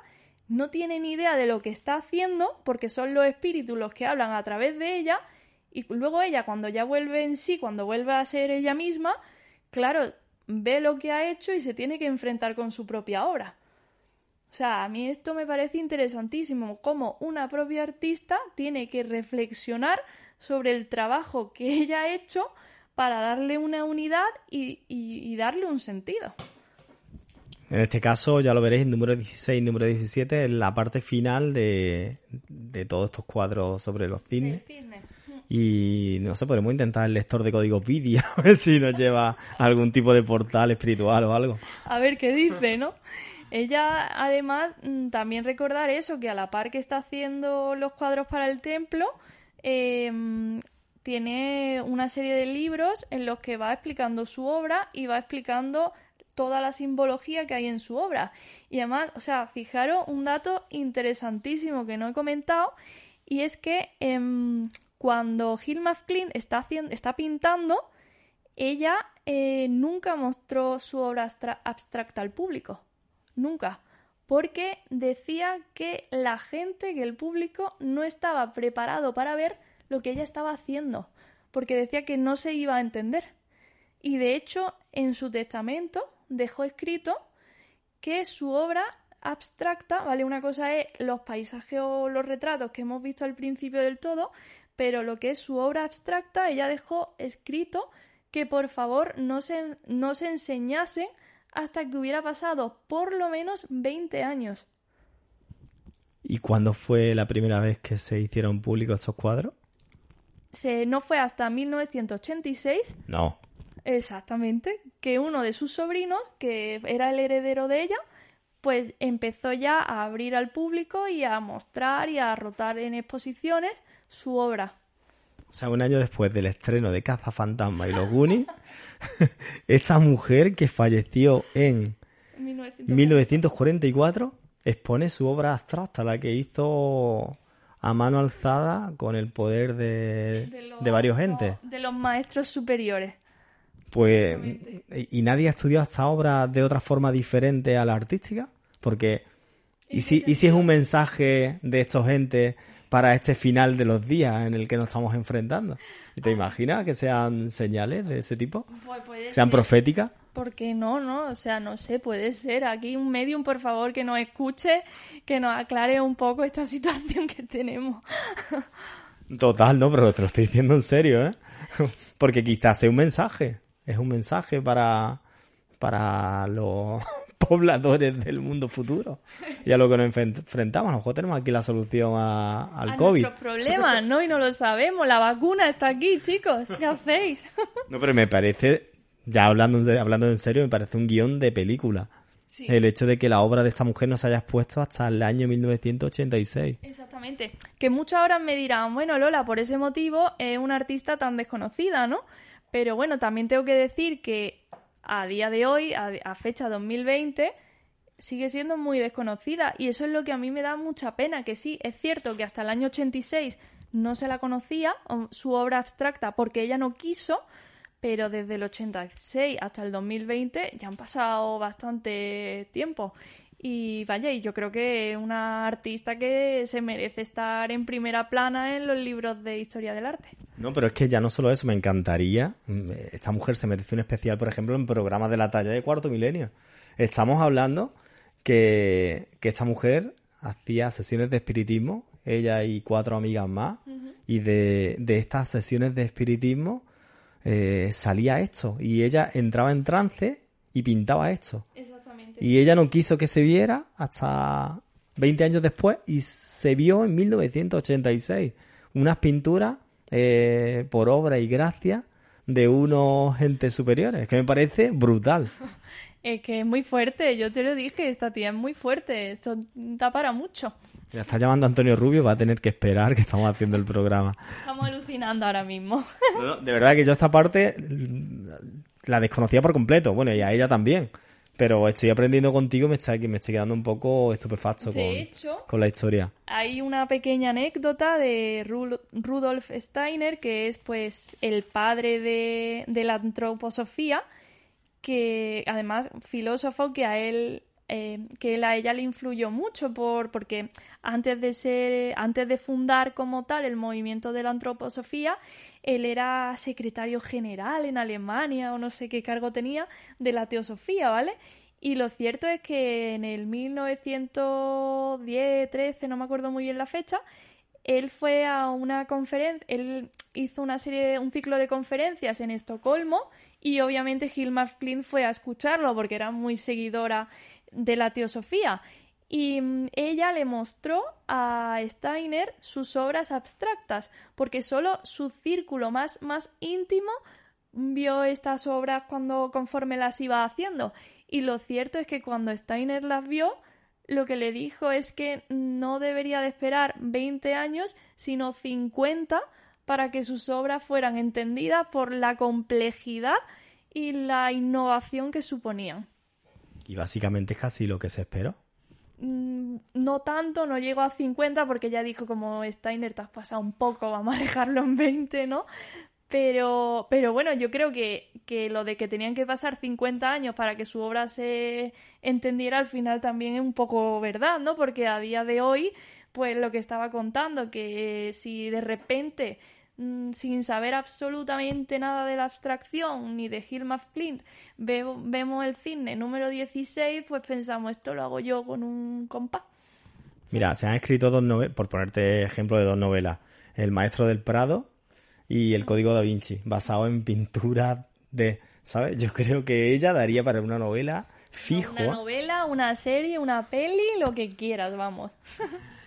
no tiene ni idea de lo que está haciendo porque son los espíritus los que hablan a través de ella y luego ella cuando ya vuelve en sí, cuando vuelve a ser ella misma, claro, ve lo que ha hecho y se tiene que enfrentar con su propia obra. O sea, a mí esto me parece interesantísimo, cómo una propia artista tiene que reflexionar sobre el trabajo que [laughs] ella ha hecho para darle una unidad y, darle un sentido. En este caso, ya lo veréis, número 16 y número 17 es la parte final de, de todos estos cuadros sobre los cisnes. Y no sé, podemos intentar el lector de código PIDI [laughs] a ver si nos lleva a algún tipo de portal espiritual o algo. A ver qué dice, ¿no? Ella, además, mm, también recordar eso, que a la par que está haciendo los cuadros para el templo, em, tiene una serie de libros en los que va explicando su obra y va explicando toda la simbología que hay en su obra. Y además, o sea, fijaros un dato interesantísimo que no he comentado, y es que em, cuando Hilma Klein está, haciendo, está pintando, ella eh, nunca mostró su obra abstracta al público. Nunca. Porque decía que la gente, que el público, no estaba preparado para ver lo que ella estaba haciendo. Porque decía que no se iba a entender. Y de hecho, en su testamento dejó escrito que su obra abstracta, ¿vale? Una cosa es los paisajes o los retratos que hemos visto al principio del todo, pero lo que es su obra abstracta, ella dejó escrito que por favor no se, no se enseñase hasta que hubiera pasado por lo menos 20 años. ¿Y cuándo fue la primera vez que se hicieron públicos estos cuadros? Se, no fue hasta 1986. No. Exactamente, que uno de sus sobrinos, que era el heredero de ella, pues empezó ya a abrir al público y a mostrar y a rotar en exposiciones su obra. O sea, un año después del estreno de Caza Fantasma y los Goonies, [laughs] esta mujer que falleció en 1944 expone su obra abstracta, la que hizo a mano alzada con el poder de, de varios entes. De los maestros superiores. Pues, ¿y nadie ha estudiado esta obra de otra forma diferente a la artística? Porque, ¿y si, ¿y si es un mensaje de estos entes para este final de los días en el que nos estamos enfrentando? ¿Te imaginas que sean señales de ese tipo? Pues ¿Sean proféticas? ¿Por qué no, no? O sea, no sé, puede ser. Aquí un medium, por favor, que nos escuche, que nos aclare un poco esta [laughs] situación que tenemos. Total, no, pero te lo estoy diciendo en serio, ¿eh? [laughs] Porque quizás sea un mensaje es un mensaje para, para los [laughs] pobladores del mundo futuro y a lo que nos enfrentamos. A lo mejor tenemos aquí la solución al a COVID. Nuestros problemas, ¿no? Y no lo sabemos. La vacuna está aquí, chicos. ¿Qué hacéis? [laughs] no, pero me parece, ya hablando, hablando en serio, me parece un guion de película. El hecho de que la obra de esta mujer no se haya expuesto hasta el año 1986. Exactamente. Que muchos ahora me dirán, bueno, Lola, por ese motivo es una artista tan desconocida, ¿no? Pero bueno, también tengo que decir que a día de hoy, a, fecha 2020, sigue siendo muy desconocida. Y eso es lo que a mí me da mucha pena, que sí, es cierto que hasta el año 86 no se la conocía, su obra abstracta, porque ella no quiso, pero desde el 86 hasta el 2020 ya han pasado bastante tiempo y vaya, y yo creo que es una artista que se merece estar en primera plana en los libros de historia del arte. No, pero es que ya no solo eso, me encantaría. Mm, esta mujer se merece un especial, por ejemplo, en programas de la talla de cuarto milenio. Estamos hablando que, esta mujer hacía sesiones de espiritismo, ella y cuatro amigas más, y de, estas sesiones de espiritismo eh, salía esto, y ella entraba en trance y pintaba esto. Y ella no quiso que se viera hasta 20 años después y se vio en 1986. Unas pinturas eh, por obra y gracia de unos entes superiores, que me parece brutal. [laughs] Es que es muy fuerte, yo te lo dije, esta tía es muy fuerte, esto da para mucho. La está llamando Antonio Rubio, va a tener que esperar que estamos haciendo el programa. Estamos alucinando ahora mismo. de verdad que yo esta parte la desconocía por completo, bueno, y a ella también. Pero estoy aprendiendo contigo, me estoy, me estoy quedando un poco estupefacto con, la historia. Hay una pequeña anécdota de Rudolf Steiner, que es pues el padre de, la antroposofía, que además filósofo que a él eh, que él a ella le influyó mucho por porque antes de ser antes de fundar como tal el movimiento de la antroposofía él era secretario general en Alemania o no sé qué cargo tenía de la teosofía, ¿vale? Y lo cierto es que en el 1910, 13, no me acuerdo muy bien la fecha, él fue a una conferencia, él hizo una serie, un ciclo de conferencias en Estocolmo y obviamente Hilma Klint fue a escucharlo porque era muy seguidora de la teosofía. Y mm, ella le mostró a Steiner sus obras abstractas, porque solo su círculo más, más íntimo vio estas obras cuando conforme las iba haciendo. Y lo cierto es que cuando Steiner las vio, lo que le dijo es que no debería de esperar 20 años, sino 50 para que sus obras fueran entendidas por la complejidad y la innovación que suponían. Y básicamente es casi lo que se esperó. Mm, no tanto, no llegó a 50 porque ya dijo como Steiner te has pasado un poco, vamos a dejarlo en 20, ¿no? Pero, pero bueno, yo creo que, que, lo de que tenían que pasar 50 años para que su obra se entendiera al final también es un poco verdad, ¿no? Porque a día de hoy, pues lo que estaba contando, que si de repente, sin saber absolutamente nada de la abstracción ni de Hilma Flint, vemos el cine número 16, pues pensamos, esto lo hago yo con un compás. Mira, se han escrito dos novelas, por ponerte ejemplo de dos novelas, El Maestro del Prado y El Código da Vinci, basado en pintura de, ¿sabes? Yo creo que ella daría para una novela fijo. Una novela, una serie, una peli, lo que quieras, vamos.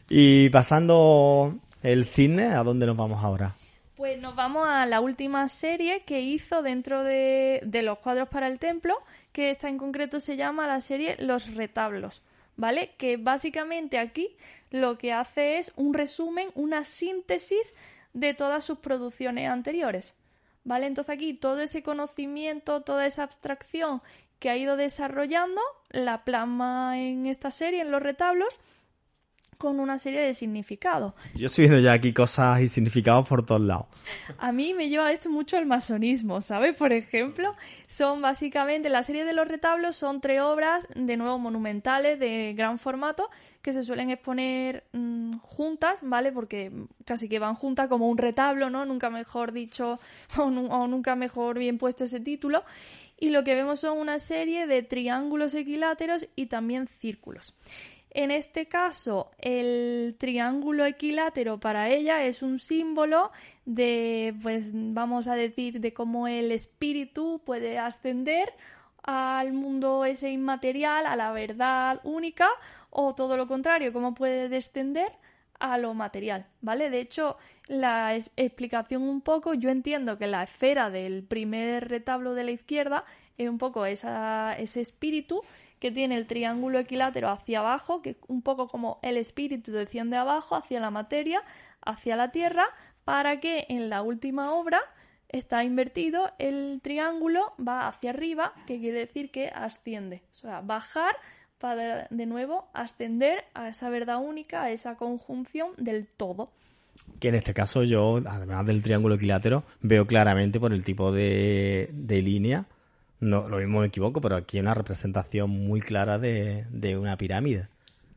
y pasando el cine, ¿a dónde nos vamos ahora? Pues nos vamos a la última serie que hizo dentro de, de los cuadros para el templo, que esta en concreto se llama la serie Los Retablos. ¿Vale? Que básicamente aquí lo que hace es un resumen, una síntesis de todas sus producciones anteriores. ¿Vale? Entonces aquí todo ese conocimiento, toda esa abstracción que ha ido desarrollando, la plasma en esta serie, en los retablos, con una serie de significados. Yo estoy viendo ya aquí cosas y significados por todos lados. A mí me lleva esto mucho el masonismo, ¿sabes? Por ejemplo, son básicamente, la serie de los retablos son tres obras, de nuevo monumentales, de gran formato, que se suelen exponer mm, juntas, ¿vale? Porque casi que van juntas como un retablo, ¿no? Nunca mejor dicho, [laughs] o, o nunca mejor bien puesto ese título. Y lo que vemos son una serie de triángulos equiláteros y también círculos. En este caso, el triángulo equilátero para ella es un símbolo de, pues vamos a decir, de cómo el espíritu puede ascender al mundo ese inmaterial, a la verdad única, o todo lo contrario, cómo puede descender a lo material, ¿vale? De hecho, la explicación un poco, yo entiendo que la esfera del primer retablo de la izquierda es un poco ese espíritu que tiene el triángulo equilátero hacia abajo, que es un poco como el espíritu desciende abajo hacia la materia, hacia la tierra, para que en la última obra está invertido, el triángulo va hacia arriba, que quiere decir que asciende. O sea, bajar para de nuevo ascender a esa verdad única, a esa conjunción del todo. Que en este caso yo, además del triángulo equilátero, veo claramente por el tipo de, de línea no, lo mismo me equivoco, pero aquí hay una representación muy clara de, una pirámide.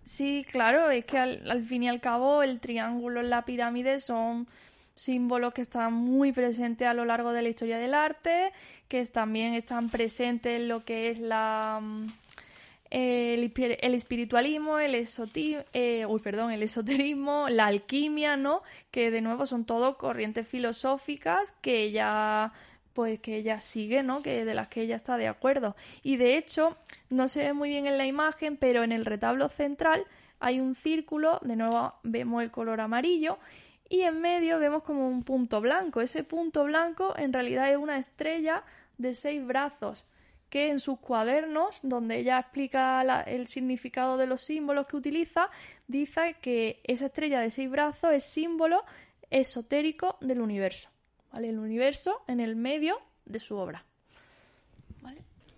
Sí, claro, es que al, fin y al cabo el triángulo en la pirámide son símbolos que están muy presentes a lo largo de la historia del arte, que también están presentes en lo que es la el, espiritualismo, el, eh, perdón, el esoterismo, la alquimia, ¿no? Que de nuevo son todo corrientes filosóficas que ya pues que ella sigue, ¿no? Que de las que ella está de acuerdo. Y de hecho, no se ve muy bien en la imagen, pero en el retablo central hay un círculo, de nuevo vemos el color amarillo, y en medio vemos como un punto blanco. Ese punto blanco en realidad es una estrella de seis brazos que en sus cuadernos, donde ella explica el significado de los símbolos que utiliza, dice que esa estrella de seis brazos es símbolo esotérico del universo. El universo en el medio de su obra.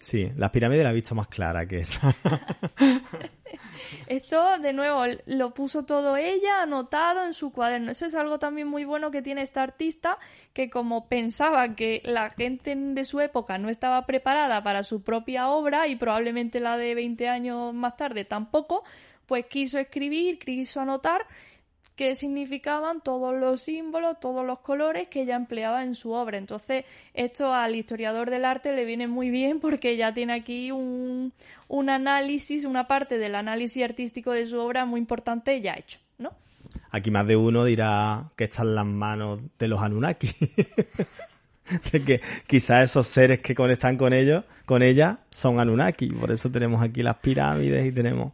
Sí, la pirámide la he visto más clara que esa. [laughs] Esto, de nuevo, lo puso todo ella anotado en su cuaderno. Eso es algo también muy bueno que tiene esta artista, que como pensaba que la gente de su época no estaba preparada para su propia obra y probablemente la de 20 años más tarde tampoco, pues quiso escribir, quiso anotar qué significaban todos los símbolos, todos los colores que ella empleaba en su obra. Entonces, esto al historiador del arte le viene muy bien porque ya tiene aquí un, análisis, una parte del análisis artístico de su obra muy importante ya hecho, ¿no? Aquí más de uno dirá que están las manos de los Anunnaki. [laughs] de que quizás esos seres que conectan con ellos, con ella, son Anunnaki. Por eso tenemos aquí las pirámides y tenemos...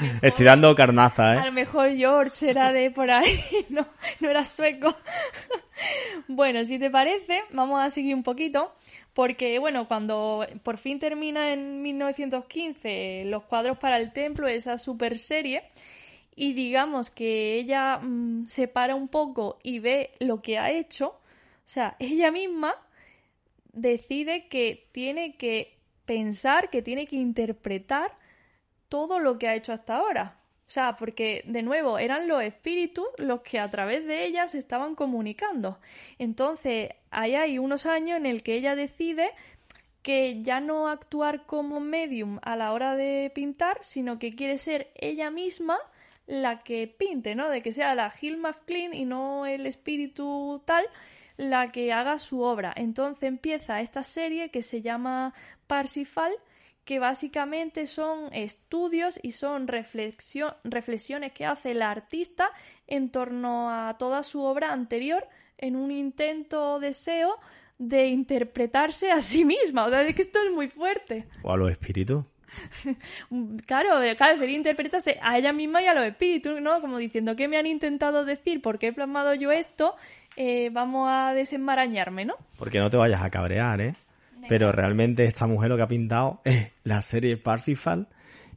A [laughs] Estoy dando carnaza, A ¿eh? lo mejor George era de por ahí, [laughs] no, no era sueco. [laughs] bueno, si te parece, vamos a seguir un poquito, porque bueno, cuando por fin termina en 1915 los cuadros para el templo, esa super serie, y digamos que ella mm, se para un poco y ve lo que ha hecho, o sea, ella misma decide que tiene que pensar, que tiene que interpretar todo lo que ha hecho hasta ahora. O sea, porque de nuevo eran los espíritus los que a través de ella se estaban comunicando. Entonces, ahí hay unos años en el que ella decide que ya no actuar como medium a la hora de pintar, sino que quiere ser ella misma la que pinte, ¿no? De que sea la Hilma Klein y no el espíritu tal la que haga su obra. Entonces empieza esta serie que se llama Parsifal, que básicamente son estudios y son reflexión- reflexiones que hace la artista en torno a toda su obra anterior en un intento o deseo de interpretarse a sí misma. O sea, es que esto es muy fuerte. O a los espíritus. [laughs] Claro, eh, claro, sería interpretarse a ella misma y a los espíritus, ¿no? Como diciendo, ¿qué me han intentado decir? ¿Por qué he plasmado yo esto? Eh, vamos a desenmarañarme, ¿no? Porque no te vayas a cabrear, ¿eh? Pero realmente esta mujer lo que ha pintado es la serie Parsifal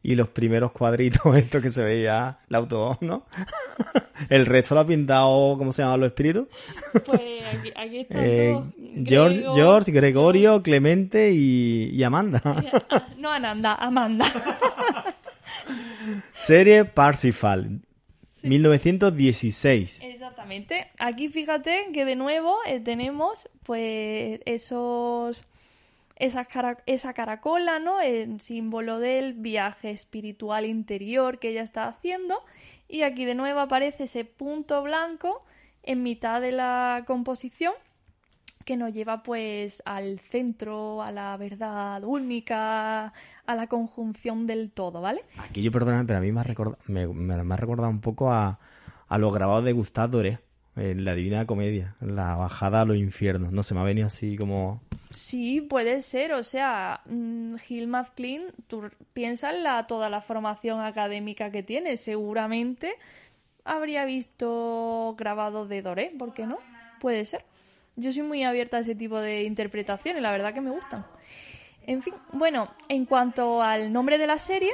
y los primeros cuadritos, [laughs] esto que se veía el autobús, ¿no? [laughs] El resto lo ha pintado, ¿cómo se llaman los espíritus? Pues aquí, aquí están Eh, todos. George, George, Gregorio, Clemente y, y Amanda. No, Ananda, Amanda. [laughs] Serie Parsifal, 1916. Exactamente. Aquí fíjate que de nuevo eh, tenemos pues esos cara- esa caracola, ¿no? El símbolo del viaje espiritual interior que ella está haciendo. Y aquí de nuevo aparece ese punto blanco en mitad de la composición que nos lleva pues al centro, a la verdad única, a la conjunción del todo, ¿vale? Aquí yo perdóname, pero a mí me ha recordado, me, me- ha recordado un poco a, a los grabados de Gustave Doré en la Divina Comedia, la bajada a los infiernos. No se me ha venido así como... Sí, puede ser. O sea, mm, Hilma Klein, tú piensas en la, toda la formación académica que tiene. Seguramente habría visto grabados de Doré, ¿por qué no? Puede ser. Yo soy muy abierta a ese tipo de interpretaciones, la verdad que me gustan. En fin, bueno, en cuanto al nombre de la serie,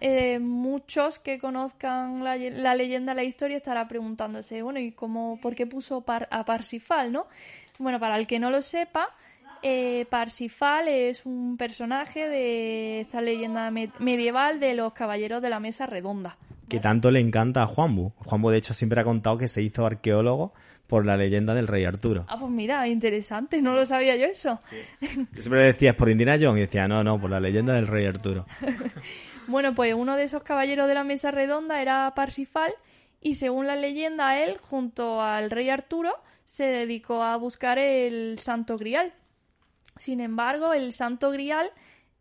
eh, muchos que conozcan la, la leyenda, la historia, estará preguntándose, bueno, ¿y cómo, por qué puso par- a Parsifal, no? Bueno, para el que no lo sepa, eh, Parsifal es un personaje de esta leyenda me- medieval de los caballeros de la mesa redonda. que tanto le encanta a Juanbu. Juanbu, de hecho, siempre ha contado que se hizo arqueólogo por la leyenda del rey Arturo. Ah, pues mira, interesante, no lo sabía yo eso. [laughs] Yo siempre le decía, ¿es por Indiana Jones? Y decía, no, no, por la leyenda del rey Arturo. [laughs] Bueno, pues uno de esos caballeros de la mesa redonda era Parsifal y según la leyenda él, junto al rey Arturo, se dedicó a buscar el Santo Grial. Sin embargo, el Santo Grial,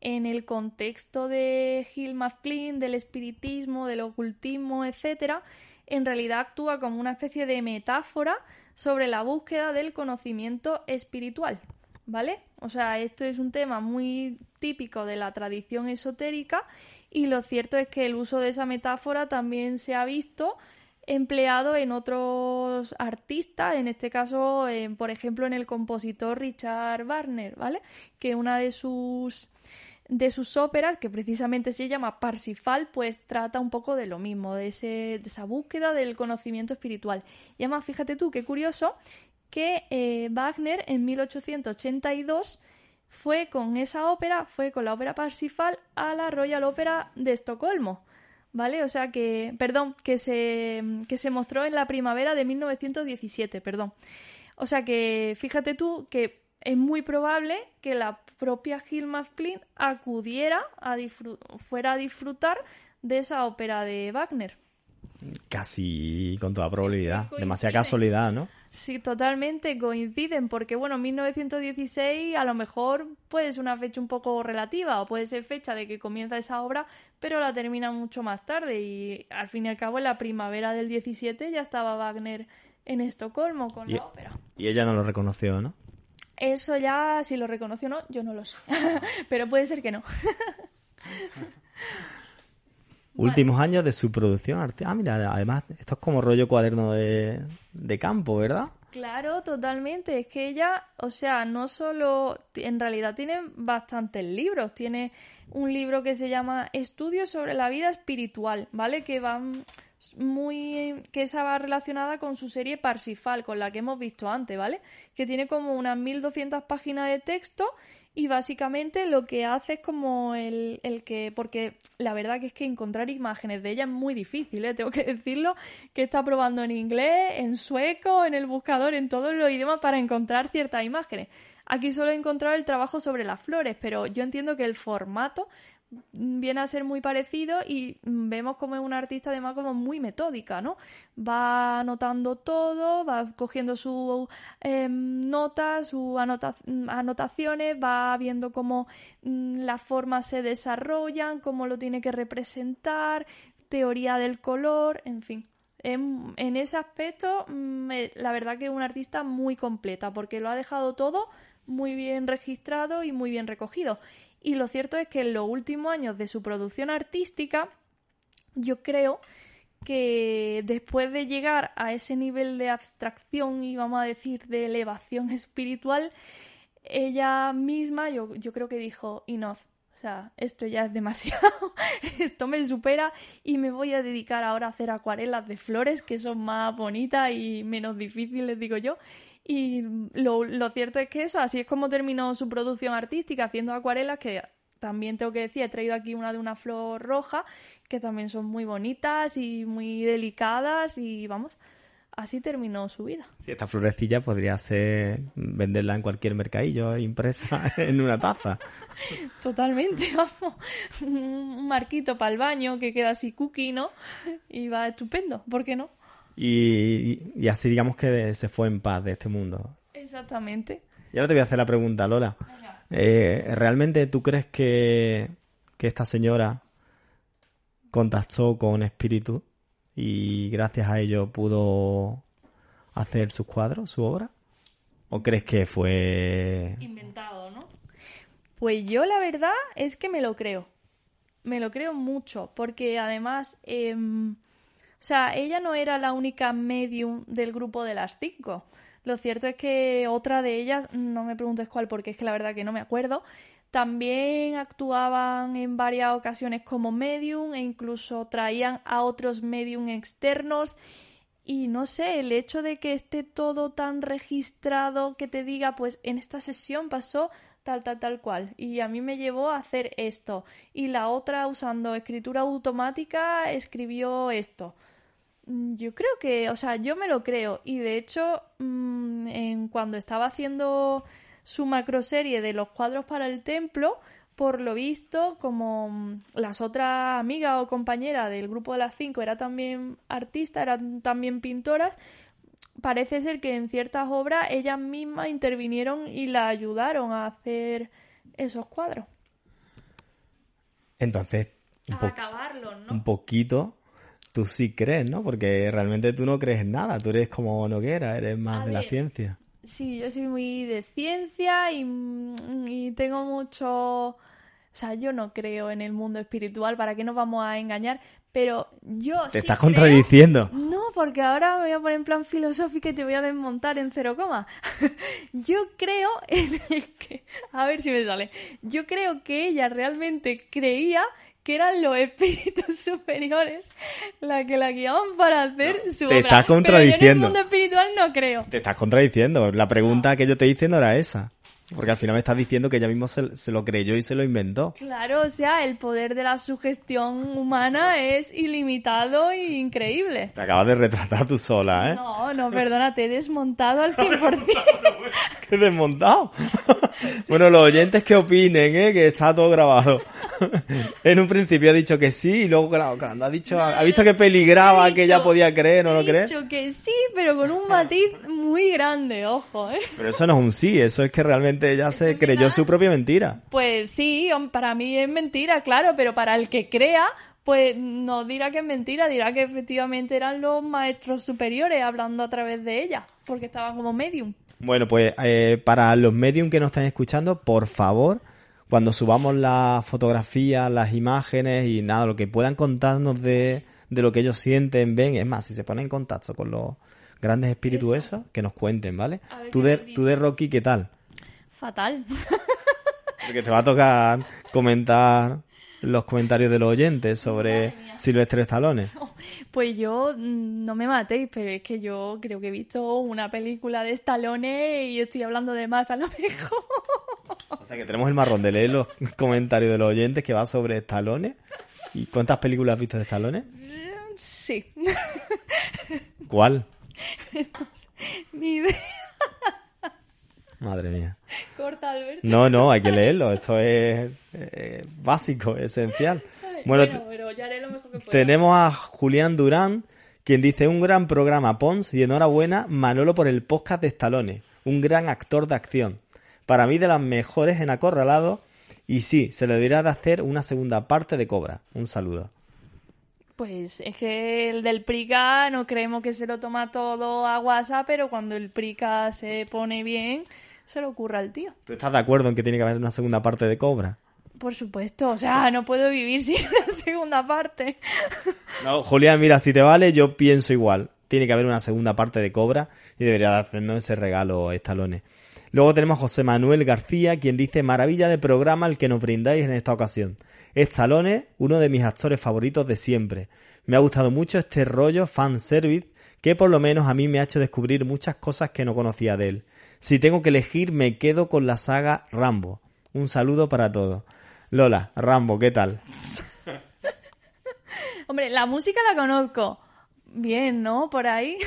en el contexto de Hilma Klein, del espiritismo, del ocultismo, etcétera, en realidad actúa como una especie de metáfora sobre la búsqueda del conocimiento espiritual. ¿Vale? O sea, esto es un tema muy típico de la tradición esotérica y lo cierto es que el uso de esa metáfora también se ha visto empleado en otros artistas, en este caso, por ejemplo, en el compositor Richard Wagner, ¿vale? Que una de sus de sus óperas, que precisamente se llama Parsifal, pues trata un poco de lo mismo, de, ese, esa búsqueda del conocimiento espiritual. Y además, fíjate tú, qué curioso, que eh, Wagner en 1882 fue con esa ópera, fue con la ópera Parsifal a la Royal Opera de Estocolmo. ¿Vale? O sea que, perdón, que se, que se mostró en la primavera de 1917, perdón. O sea que, fíjate tú que es muy probable que la propia Hilma Klein acudiera a fuera a disfrutar de esa ópera de Wagner. Casi con toda probabilidad. Demasiada casualidad, ¿no? Sí, totalmente coinciden, porque bueno, 1916 a lo mejor puede ser una fecha un poco relativa o puede ser fecha de que comienza esa obra, pero la termina mucho más tarde y al fin y al cabo en la primavera del 17 ya estaba Wagner en Estocolmo con Y- la ópera. Y ella no lo reconoció, ¿no? Eso ya, si lo reconoció o no, yo no lo sé. [laughs] Pero puede ser que no. [laughs] Últimos años de su producción artística. Ah, mira, además, esto es como rollo cuaderno de, de campo, ¿verdad? Claro, totalmente. Es que ella, o sea, no solo, en realidad tiene bastantes libros. Tiene un libro que se llama Estudios sobre la vida espiritual, ¿vale? Que va muy, que esa va relacionada con su serie Parsifal, con la que hemos visto antes, ¿vale? Que tiene como unas 1200 páginas de texto y básicamente lo que hace es como el, el que, porque la verdad que es que encontrar imágenes de ella es muy difícil, ¿eh? tengo que decirlo, que está probando en inglés, en sueco, en el buscador, en todos los idiomas para encontrar ciertas imágenes. Aquí solo he encontrado el trabajo sobre las flores, pero yo entiendo que el formato viene a ser muy parecido y vemos como es una artista además como muy metódica, ¿no? Va anotando todo, va cogiendo sus notas, sus anota- anotaciones, va viendo cómo mm, las formas se desarrollan, cómo lo tiene que representar, teoría del color, en fin. En, en ese aspecto, mm, eh, la verdad que es una artista muy completa porque lo ha dejado todo muy bien registrado y muy bien recogido. Y lo cierto es que en los últimos años de su producción artística, yo creo que después de llegar a ese nivel de abstracción y vamos a decir de elevación [laughs] espiritual, ella misma, yo, yo creo que dijo, enough, o sea, esto ya es demasiado, [laughs] esto me supera y me voy a dedicar ahora a hacer acuarelas de flores que son más bonitas y menos difíciles, digo yo. Y lo, lo cierto es que eso, así es como terminó su producción artística, haciendo acuarelas que también tengo que decir, he traído aquí una de una flor roja, que también son muy bonitas y muy delicadas y vamos, así terminó su vida. Si esta florecilla podría ser venderla en cualquier mercadillo impresa [laughs] en una taza. Totalmente, [laughs] vamos. Un marquito para el baño que queda así cookie, ¿no? Y va estupendo, ¿por qué no? Y, y así digamos que se fue en paz de este mundo. Exactamente. Y ahora te voy a hacer la pregunta, Lola. Eh, ¿Realmente tú crees que, que esta señora contactó con espíritu y gracias a ello pudo hacer sus cuadros, su obra? ¿O crees que fue... Inventado, ¿no? Pues yo la verdad es que me lo creo. Me lo creo mucho, porque además, em, o sea, ella no era la única medium del grupo de las cinco. Lo cierto es que otra de ellas, no me preguntes cuál, porque es que la verdad que no me acuerdo, también actuaban en varias ocasiones como medium e incluso traían a otros medium externos. Y no sé, el hecho de que esté todo tan registrado, que te diga, pues en esta sesión pasó tal, tal, tal cual. Y a mí me llevó a hacer esto. Y la otra, usando escritura automática, escribió esto. Mm, Yo creo que, o sea, yo me lo creo. Y de hecho, mm, en, cuando estaba haciendo su macroserie de los cuadros para el templo, por lo visto, como mm, las otras amigas o compañeras del grupo de las cinco era también artista, eran también pintoras, parece ser que en ciertas obras ellas mismas intervinieron y la ayudaron a hacer esos cuadros. Entonces, un, po- ¿no? un poquito tú sí crees, ¿no? Porque realmente tú no crees en nada, tú eres como Noguera, eres más A de la ciencia. Sí, yo soy muy de ciencia y, mm, y tengo mucho... O sea, yo no creo en el mundo espiritual, ¿para qué nos vamos a engañar? Pero yo Te sí estás creo- contradiciendo. No, porque ahora me voy a poner en plan filosófico y te voy a desmontar en cero coma. [laughs] Yo creo en el que... A ver si me sale. Yo creo que ella realmente creía que eran los espíritus superiores la que la guiaban para hacer su te obra. estás Pero yo en el contradiciendo. mundo espiritual no creo. Te estás contradiciendo. La pregunta que yo te hice no era esa. Porque al final me estás diciendo que ella mismo se, se lo creyó y se lo inventó. Claro, o sea, el poder de la sugestión humana es ilimitado e increíble. Te acabas de retratar tú sola, ¿eh? No, no, perdona, te he desmontado al 100%. ¡Qué desmontado! Bueno, los oyentes que opinen, ¿eh? Que está todo grabado. [laughs] en un principio ha dicho que sí y luego, claro, cuando ha dicho, ha visto que peligraba, que ella dicho- podía creer o no He creer. dicho que sí, pero con un matiz muy grande, ojo, ¿eh? Pero eso no es un sí, eso es que realmente ella se creyó su propia mentira. Pues sí, para mí es mentira, claro, pero para el que crea, pues no dirá que es mentira, dirá que efectivamente eran los maestros superiores hablando a través de ella, porque estaban como medium. Bueno, pues eh, para los medium que nos están escuchando, por favor, cuando subamos las fotografías, las imágenes y nada, lo que puedan contarnos de, de lo que ellos sienten, ven, es más, si se ponen en contacto con los grandes espíritus esos, que nos cuenten, ¿vale? Tú de, tú de Rocky, ¿qué tal? Fatal. Porque te va a tocar comentar los comentarios de los oyentes sobre Silvestre Stallone. Pues yo, mm, no me matéis, pero es que yo creo que he visto una película de Stallone y estoy hablando de más a lo [laughs] mejor. O sea que tenemos el marrón de leer los [laughs] comentarios de los oyentes que va sobre Stallone. ¿Y cuántas películas has visto de Stallone? Sí, [laughs] ¿Cuál? ni idea. Madre mía. Corta, Alberto. No, no, hay que leerlo. Esto es eh, básico, esencial. Bueno, Bueno, pero ya haré lo mejor que pueda. tenemos a Julián Durán, quien dice un gran programa Pons y enhorabuena Manolo por el podcast de Stallone, un gran actor de acción. Para mí de las mejores en Acorralado y sí, se le dirá de hacer una segunda parte de Cobra. Un saludo. Pues es que el del Prica no creemos que se lo toma todo a WhatsApp, pero cuando el Prica se pone bien, se lo ocurra al tío. ¿Tú estás de acuerdo en que tiene que haber una segunda parte de Cobra? Por supuesto, o sea, no puedo vivir [laughs] sin una segunda parte. No, Julián, mira, si te vale, yo pienso igual. Tiene que haber una segunda parte de Cobra y debería de hacernos ese regalo a Stallone. Luego tenemos a José Manuel García, quien dice, maravilla de programa el que nos brindáis en esta ocasión. Stallone, uno de mis actores favoritos de siempre. Me ha gustado mucho este rollo fanservice que por lo menos a mí me ha hecho descubrir muchas cosas que no conocía de él. Si tengo que elegir, me quedo con la saga Rambo. Un saludo para todos. Lola, Rambo, ¿qué tal? [laughs] Hombre, la música la conozco. Bien, ¿no? Por ahí.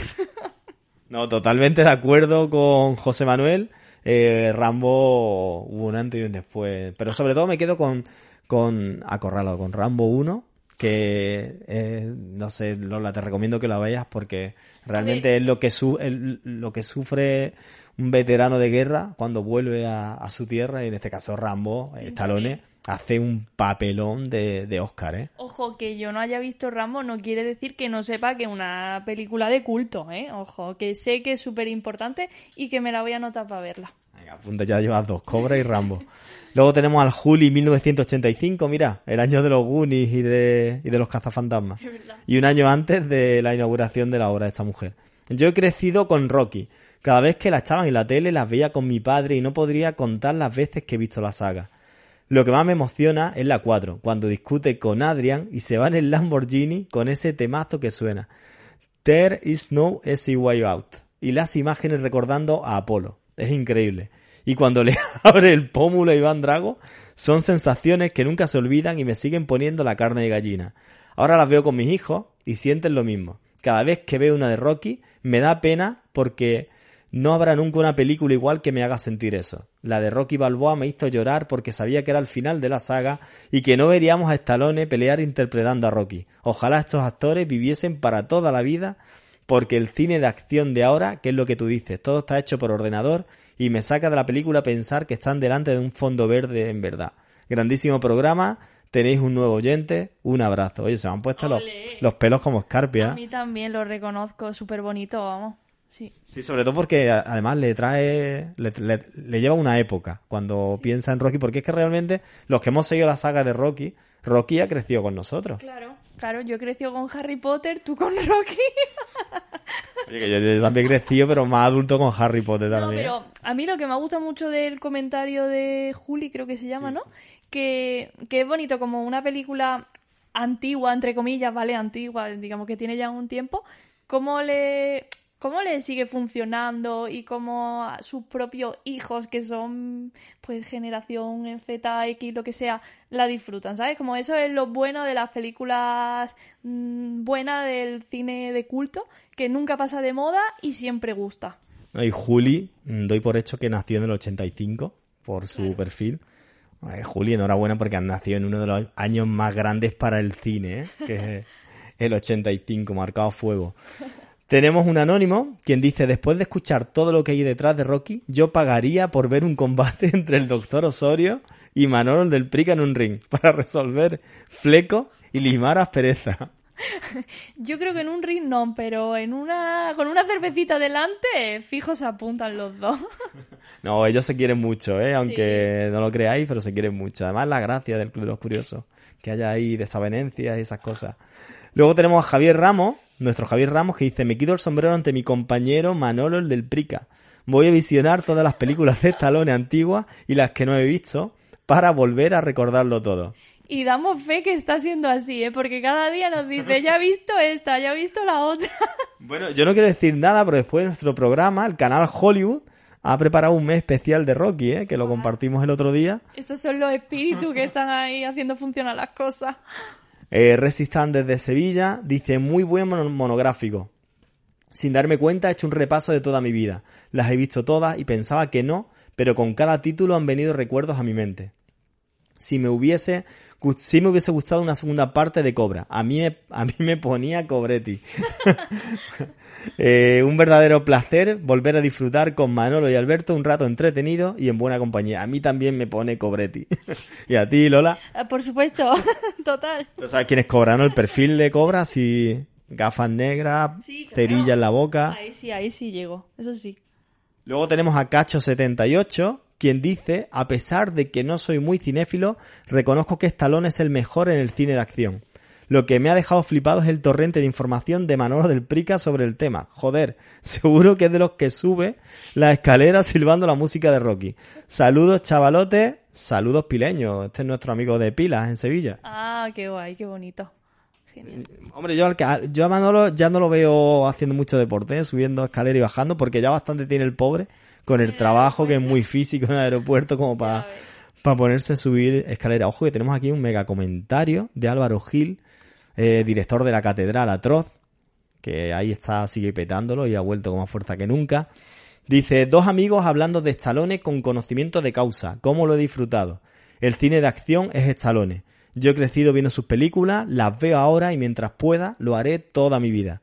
No, totalmente de acuerdo con José Manuel. Eh, Rambo hubo un antes y un después. Pero sobre todo me quedo con, con Acorralado, con Rambo 1, que eh, no sé, Lola, te recomiendo que lo veas porque realmente es lo que, su, el- lo que sufre un veterano de guerra cuando vuelve a, a su tierra, y en este caso Rambo, eh, Stallone, hace un papelón de, de Oscar, ¿eh? Ojo, que yo no haya visto Rambo no quiere decir que no sepa que es una película de culto, ¿eh? Ojo, que sé que es súper importante y que me la voy a anotar para verla. Venga, apunta, ya llevas dos, Cobra y Rambo. [laughs] Luego tenemos al Juli 1985, mira, el año de los Goonies y de, y de los cazafantasmas. Y un año antes de la inauguración de la obra de esta mujer. Yo he crecido con Rocky. Cada vez que la echaban en la tele las veía con mi padre y no podría contar las veces que he visto la saga. Lo que más me emociona es la 4, cuando discute con Adrian y se va en el Lamborghini con ese temazo que suena. There is no easy way out. Y las imágenes recordando a Apolo. Es increíble. Y cuando le [laughs] abre el pómulo a Iván Drago, son sensaciones que nunca se olvidan y me siguen poniendo la carne de gallina. Ahora las veo con mis hijos y sienten lo mismo. Cada vez que veo una de Rocky, me da pena porque no habrá nunca una película igual que me haga sentir eso. La de Rocky Balboa me hizo llorar porque sabía que era el final de la saga y que no veríamos a Stallone pelear interpretando a Rocky. Ojalá estos actores viviesen para toda la vida porque el cine de acción de ahora, que es lo que tú dices, todo está hecho por ordenador y me saca de la película pensar que están delante de un fondo verde en verdad. Grandísimo programa, tenéis un nuevo oyente, un abrazo. Oye, se me han puesto los, los pelos como escarpia. A mí también lo reconozco, súper bonito, vamos. Sí. Sí, sobre todo porque además le trae, le, le- le lleva una época cuando piensa en Rocky, porque es que realmente los que hemos seguido la saga de Rocky, Rocky ha crecido con nosotros. Claro, claro, yo crecí con Harry Potter, tú con Rocky. [laughs] Oye, que yo, yo también he crecido, pero más adulto con Harry Potter No, también. pero a mí lo que me gusta mucho del comentario de Juli, creo que se llama, ¿no? Que, que es bonito, como una película antigua, entre comillas, ¿vale? Antigua, digamos que tiene ya un tiempo, cómo le, cómo le sigue funcionando y cómo a sus propios hijos, que son, pues, generación Z, X, lo que sea, la disfrutan, ¿sabes? Como eso es lo bueno de las películas mm, buenas del cine de culto, que nunca pasa de moda y siempre gusta. Y Juli, mm, doy por hecho que nació en el 85, por su perfil. Eh, Juli, enhorabuena porque has nacido en uno de los años más grandes para el cine, ¿eh? que es el 85, marcado a fuego. Tenemos un anónimo quien dice, después de escuchar todo lo que hay detrás de Rocky, yo pagaría por ver un combate [laughs] entre el doctor Osorio y Manolo del Prica en un ring para resolver flecos y limar aspereza. [laughs] Yo creo que en un ring no, pero en una con una cervecita delante, fijo se apuntan los dos. [laughs] No, ellos se quieren mucho, ¿eh? aunque no lo creáis, pero se quieren mucho. Además, la gracia del Club de los Curiosos, que haya ahí desavenencias y esas cosas. Luego tenemos a Javier Ramos, nuestro Javier Ramos, que dice, me quito el sombrero ante mi compañero Manolo, el del Prica. Voy a visionar todas las películas de Stallone antiguas y las que no he visto para volver a recordarlo todo. Y damos fe que está siendo así, ¿eh? porque cada día nos dice, ya he visto esta, ya he visto la otra. [laughs] Bueno, yo no quiero decir nada, pero después de nuestro programa, el canal Hollywood ha preparado un mes especial de Rocky, ¿eh? que lo compartimos el otro día. Estos son los espíritus que están ahí haciendo funcionar las cosas. Eh, Resistan desde Sevilla dice muy buen mon- monográfico. Sin darme cuenta he hecho un repaso de toda mi vida. Las he visto todas y pensaba que no, pero con cada título han venido recuerdos a mi mente. Si me hubiese, si me hubiese gustado una segunda parte de Cobra. A mí me, a mí me ponía Cobretti. [laughs] Eh, un verdadero placer volver a disfrutar con Manolo y Alberto un rato entretenido y en buena compañía. A mí también me pone Cobretti. [laughs] y a ti, Lola. Ah, Por supuesto, [laughs] total. ¿Pero sabes quién es Cobra, no? El perfil de Cobra, así gafas negras, Sí, claro. cerilla en la boca. Ahí sí, ahí sí llego, eso sí. Luego tenemos a Cacho78, quien dice, a pesar de que no soy muy cinéfilo, reconozco que Stallone es el mejor en el cine de acción. Lo que me ha dejado flipado es el torrente de información de Manolo del Prica sobre el tema. Joder, [laughs] seguro que es de los que sube la escalera silbando la música de Rocky. Saludos chavalotes, saludos pileños. Este es nuestro amigo de Pilas en Sevilla. Ah, qué guay, qué bonito. Genial. Hombre, yo, al que- yo a Manolo ya no lo veo haciendo mucho deporte, ¿eh? subiendo escalera y bajando, porque ya bastante tiene el pobre con el trabajo que es muy físico en el aeropuerto como para ponerse a subir escalera. Ojo que tenemos aquí un mega comentario de Álvaro Gil, eh, director de la Catedral Atroz, que ahí está, sigue petándolo y ha vuelto con más fuerza que nunca. Dice, dos amigos hablando de Stallone con conocimiento de causa. ¿Cómo lo he disfrutado? El cine de acción es Stallone. Yo he crecido viendo sus películas, las veo ahora y mientras pueda lo haré toda mi vida.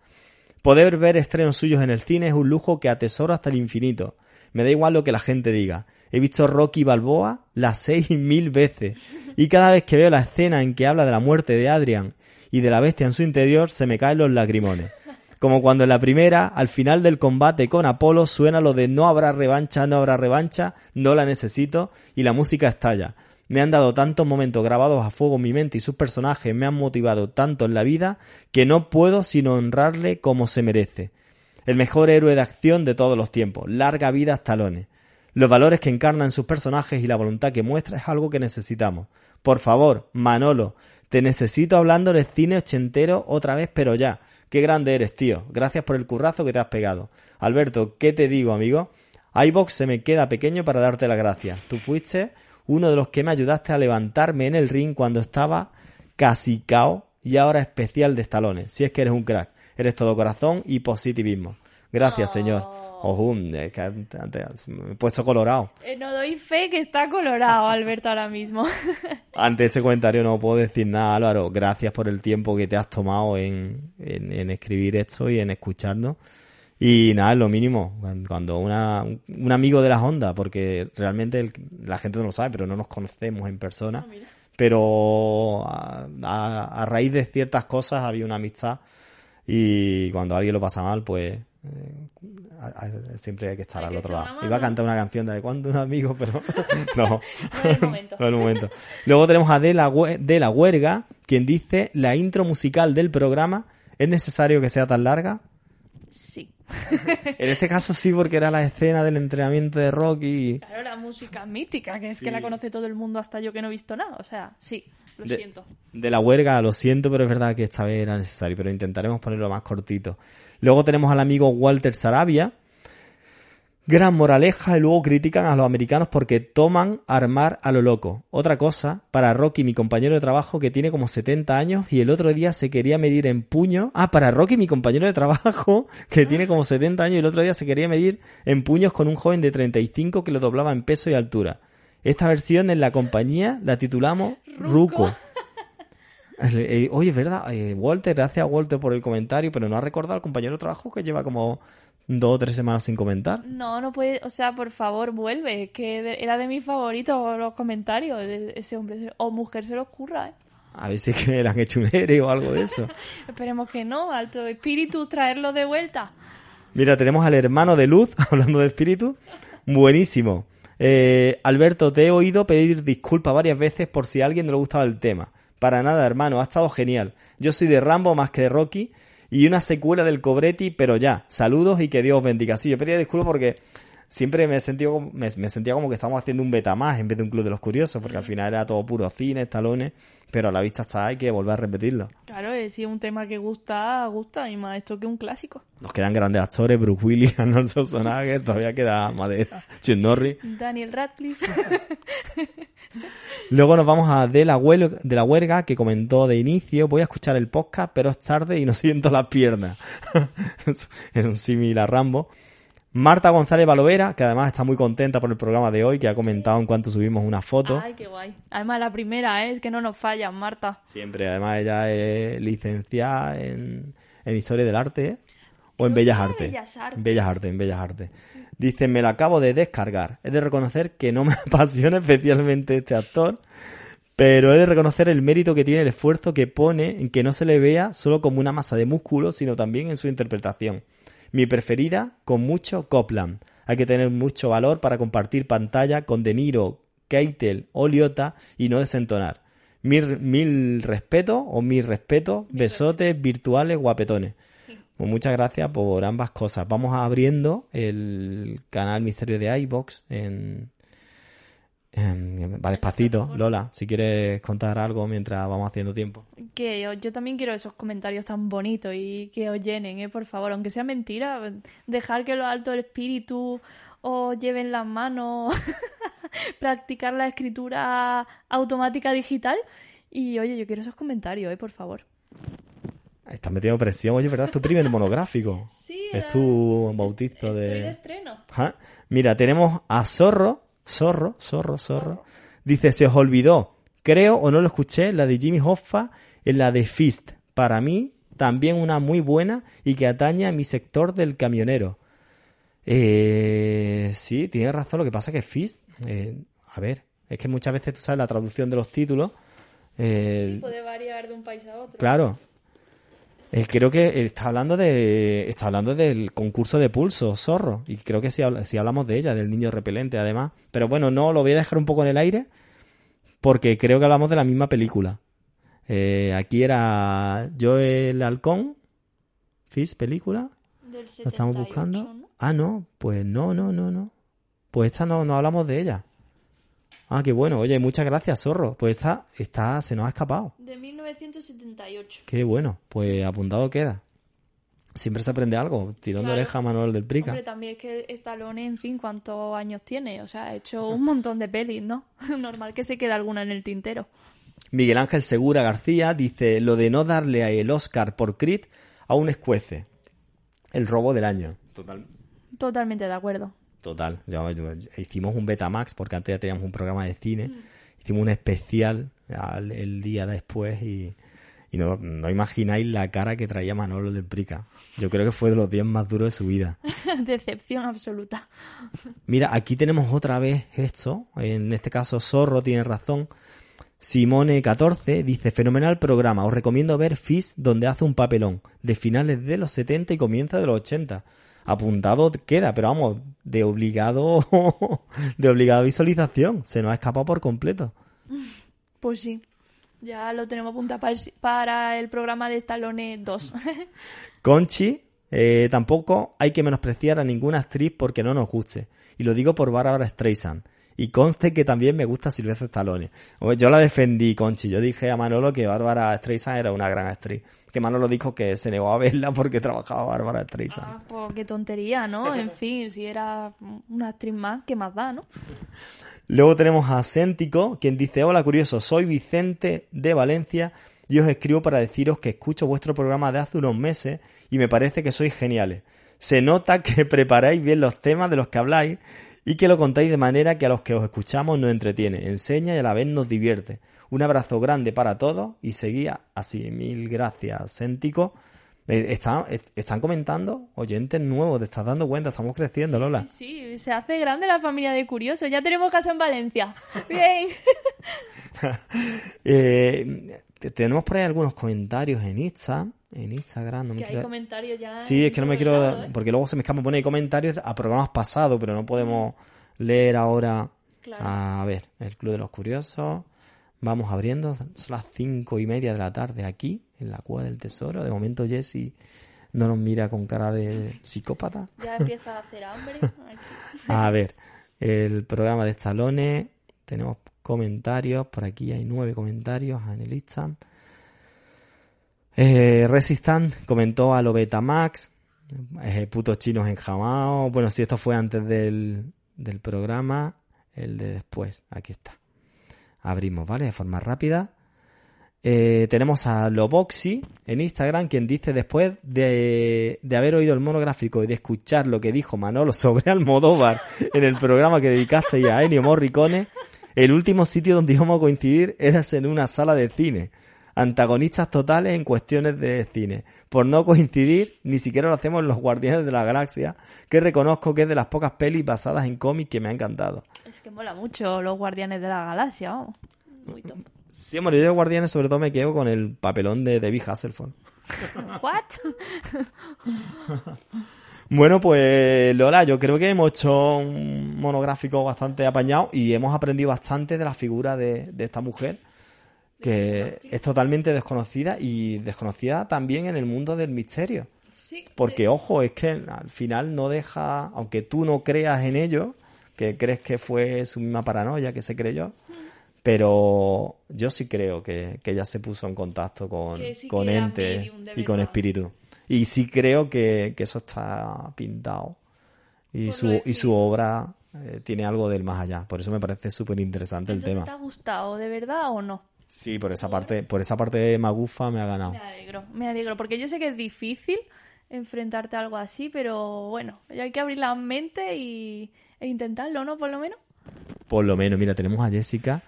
Poder ver estrenos suyos en el cine es un lujo que atesoro hasta el infinito. Me da igual lo que la gente diga. He visto Rocky Balboa las seis mil veces. Y cada vez que veo la escena en que habla de la muerte de Adrian y de la bestia en su interior, se me caen los lagrimones. Como cuando en la primera, al final del combate con Apolo, suena lo de no habrá revancha, no habrá revancha, no la necesito, y la música estalla. Me han dado tantos momentos grabados a fuego en mi mente y sus personajes me han motivado tanto en la vida que no puedo sino honrarle como se merece. El mejor héroe de acción de todos los tiempos. Larga vida a Stallone. Los valores que encarnan sus personajes y la voluntad que muestra es algo que necesitamos. Por favor, Manolo, te necesito hablando del cine ochentero otra vez, pero ya. Qué grande eres, tío. Gracias por el currazo que te has pegado. Alberto, ¿qué te digo, amigo? iBox se me queda pequeño para darte las gracias. Tú fuiste uno de los que me ayudaste a levantarme en el ring cuando estaba casi cao y ahora especial de estalones. Si es que eres un crack. Eres todo corazón y positivismo. Gracias, señor. Que antes me he puesto colorado. Eh, no doy fe que está colorado Alberto ahora mismo. [laughs] Ante ese comentario no puedo decir nada, Álvaro. Gracias por el tiempo que te has tomado en, en, en escribir esto y en escucharnos. Y nada, es lo mínimo. Cuando una, un amigo de las ondas, porque realmente el- la gente no lo sabe, pero no nos conocemos en persona. pero a, a- a raíz de ciertas cosas había una amistad. Y cuando alguien lo pasa mal, pues eh, siempre hay que estar Hay al que otro lado. Iba a cantar una canción de cuando un amigo, pero [laughs] [laughs] no. No es momento. No es el momento. Luego tenemos a De la, de la Huerga, quien dice, la intro musical del programa, ¿es necesario que sea tan larga? Sí. [laughs] En este caso sí, porque era la escena del entrenamiento de Rocky. Claro, la música mítica, que es que la conoce todo el mundo hasta yo que no he visto nada. O sea, sí, lo De- siento. De la huelga, lo siento, pero es verdad que esta vez era necesario, pero intentaremos ponerlo más cortito. Luego tenemos al amigo Walter Sarabia. Gran moraleja y luego critican a los americanos porque toman armar a lo loco. Otra cosa, para Rocky, mi compañero de trabajo que tiene como 70 años y el otro día se quería medir en puño. Ah, para Rocky, mi compañero de trabajo [laughs] que tiene como 70 años y el otro día se quería medir en puños con un joven de 35 que lo doblaba en peso y altura. Esta versión en la compañía la titulamos Ruco. [laughs] Eh, oye, es verdad, eh, Walter, gracias a Walter por el comentario, pero no ha recordado al compañero de trabajo que lleva como dos o tres semanas sin comentar. No, no puede, o sea, por favor, vuelve, que era de mis favoritos los comentarios de ese hombre. O mujer se lo ocurra, ¿eh? A ver si es que le han hecho un ere o algo de eso. [laughs] Esperemos que no, alto espíritu, traerlo de vuelta. Mira, tenemos al hermano de Luz, [laughs] hablando de espíritu. Buenísimo. Eh, Alberto, te he oído pedir disculpas varias veces por si a alguien no le gustaba el tema. Para nada, hermano, ha estado genial. Yo soy de Rambo más que de Rocky y una secuela del Cobretti, pero ya. Saludos y que Dios os bendiga. Sí, yo pedía disculpas porque siempre me, he sentido, como- me, me sentía como que estábamos haciendo un beta más en vez de un club de los curiosos, porque al final era todo puro cine, talones, pero a la vista está, hay que volver a repetirlo. Claro, si es un tema que gusta, gusta, y más esto que un clásico. Nos quedan grandes actores, Bruce Willis, [laughs] Arnold Schwarzenegger, todavía queda madera, Chuck Norris. Daniel Radcliffe. [laughs] Luego nos vamos a de la, huelga, de la huelga que comentó de inicio. Voy a escuchar el podcast, pero es tarde y no [laughs] siento las piernas. es un símil a Rambo. Marta González Balovera, que además está muy contenta por el programa de hoy, que ha comentado en cuanto subimos una foto. Ay, qué guay. Además, la primera, ¿eh? es que no nos fallan, Marta. Siempre, además ella es licenciada en, en Historia del Arte ¿eh? o en Bellas Artes. Bellas Artes. En Bellas Artes, en Bellas Artes. Dice, me lo acabo de descargar. He de reconocer que no me [laughs] apasiona especialmente este actor, pero he de reconocer el mérito que tiene el esfuerzo que pone en que no se le vea solo como una masa de músculo, sino también en su interpretación. Mi preferida, con mucho Copland. Hay que tener mucho valor para compartir pantalla con De Niro, Keitel o Liotta y no desentonar. Mil, mil respeto o mil respeto, besotes virtuales guapetones. Pues muchas gracias por ambas cosas. Vamos abriendo el canal Misterio de iBox en, en- va despacito, Lola, si quieres contar algo mientras vamos haciendo tiempo. Que yo, yo también quiero esos comentarios tan bonitos y que os llenen, ¿eh? por favor. Aunque sea mentira, dejar que los altos del espíritu os lleven las manos, [laughs] practicar la escritura automática digital. Y oye, yo quiero esos comentarios, ¿eh? por favor. Estás metiendo presión, oye, ¿verdad? Es tu primer monográfico. [laughs] Sí, Es tu bautizo estoy de de... estreno. Mira, tenemos a Zorro, Zorro, Zorro, Zorro. Dice, se os olvidó, creo o no lo escuché, la de Jimmy Hoffa en la de Fist. Para mí, también una muy buena y que atañe a mi sector del camionero. Eh, sí, tienes razón, lo que pasa que Fist, eh, a ver, es que muchas veces tú sabes la traducción de los títulos. eh, Puede variar de un país a otro. Claro. Eh, creo que está hablando de está hablando del concurso de pulso, zorro. Y creo que si, si hablamos de ella, del niño repelente, además. Pero bueno, no, lo voy a dejar un poco en el aire. Porque creo que hablamos de la misma película. Eh, aquí era Joel Halcón. Fish, película. Del ¿La estamos 78, buscando? ¿no? Ah, no. Pues no, no, no, no. Pues esta no, no hablamos de ella. Ah, qué bueno. Oye, muchas gracias, zorro. Pues esta, esta se nos ha escapado. De 1978. Qué bueno, pues apuntado queda. Siempre se aprende algo. Tirón Claro. de oreja a Manuel del Prica. Hombre, también es que Stallone, en fin, ¿cuántos años tiene? O sea, ha hecho un montón de pelis, ¿no? [laughs] Normal que se quede alguna en el tintero. Miguel Ángel Segura García dice, lo de no darle a el Oscar por Creed aún escuece. El robo del año. Total. Totalmente de acuerdo. Total. Ya- ya- hicimos un Betamax porque antes ya teníamos un programa de cine. Hicimos un especial al- el día después y, y no, no imagináis la cara que traía Manolo del Prica. Yo creo que fue de los días más duros de su vida. [laughs] Decepción absoluta. Mira, aquí tenemos otra vez esto. En este caso, Zorro tiene razón. Simone14 dice, fenomenal programa, os recomiendo ver Fist donde hace un papelón, de finales de los 70 y comienza de los 80. Apuntado queda, pero vamos, de obligado, [laughs] de obligada visualización. Se nos ha escapado por completo. Pues sí. Ya lo tenemos apuntado para el, para el programa de Stallone 2. [laughs] Conchi, eh, tampoco hay que menospreciar a ninguna actriz porque no nos guste. Y lo digo por Bárbara Streisand. Y conste que también me gusta Silvestre Stallone. Yo la defendí, Conchi. Yo dije a Manolo que Bárbara Streisand era una gran actriz. Que Manolo dijo que se negó a verla porque trabajaba Bárbara Streisand. Ah, pues qué tontería, ¿no? En fin, si era una actriz más, ¿qué más da, no? Luego tenemos a Céntico, quien dice, hola curioso, soy Vicente de Valencia y os escribo para deciros que escucho vuestro programa de hace unos meses y me parece que sois geniales. Se nota que [laughs] preparáis bien los temas de los que habláis y que lo contáis de manera que a los que os escuchamos nos entretiene, enseña y a la vez nos divierte. Un abrazo grande para todos y seguía así. Mil gracias, Céntico. Eh, Están, est- están comentando oyentes nuevos, te estás dando cuenta, estamos creciendo, Lola. Sí, se hace grande la familia de curiosos. Ya tenemos casa en Valencia. [laughs] Bien. [laughs] Eh, te- tenemos por ahí algunos comentarios en Insta, en Instagram, no me Que hay quiero... comentarios ya. Sí, es que no me quiero... lado, ¿eh? Porque luego se me escapan poner comentarios a programas pasados, pero no podemos leer ahora... Claro. A ver, el Club de los Curiosos. Vamos abriendo, son las cinco y media de la tarde aquí, en la Cueva del Tesoro. De momento Jesse no nos mira con cara de psicópata. [laughs] Ya empieza a hacer hambre. A ver, el programa de estalones, tenemos comentarios, por aquí hay nueve comentarios en el Instant. Eh, Resistant comentó a lo Betamax, eh, putos chinos enjamados. Bueno, si esto fue antes del, del programa, el de después, aquí está. Abrimos, ¿vale? De forma rápida. Eh, tenemos a Loboxy en Instagram, quien dice después de, de haber oído el monográfico y de escuchar lo que dijo Manolo [laughs] sobre Almodóvar en el programa que dedicaste a Ennio Morricone, el último sitio donde íbamos a coincidir era en una sala de cine. Antagonistas totales en cuestiones de cine. Por no coincidir, ni siquiera lo hacemos en Los Guardianes de la Galaxia, que reconozco que es de las pocas pelis basadas en cómics que me ha encantado. Es que mola mucho los Guardianes de la Galaxia, vamos. Muy top. Sí, hombre, yo de Guardianes sobre todo me quedo con el papelón de David Hasselhoff. [laughs] ¿What? [laughs] Bueno, pues Lola, yo creo que hemos hecho un monográfico bastante apañado y hemos aprendido bastante de la figura de, de esta mujer, que es totalmente desconocida y desconocida también en el mundo del misterio. Porque, ojo, es que al final no deja, aunque tú no creas en ello, que crees que fue su misma paranoia que se creyó, pero yo sí creo que, que ella se puso en contacto con, sí con entes y con espíritu. Y sí creo que, que eso está pintado. Y Por su, y su obra eh, tiene algo del más allá. Por eso me parece súper interesante el tema. ¿Te ha gustado de verdad o no? Sí, por esa parte, por esa parte de Magufa me ha ganado. Me alegro, me alegro, porque yo sé que es difícil enfrentarte a algo así, pero bueno, hay que abrir la mente y, e intentarlo, ¿no? Por lo menos. Por lo menos, mira, tenemos a Jessica.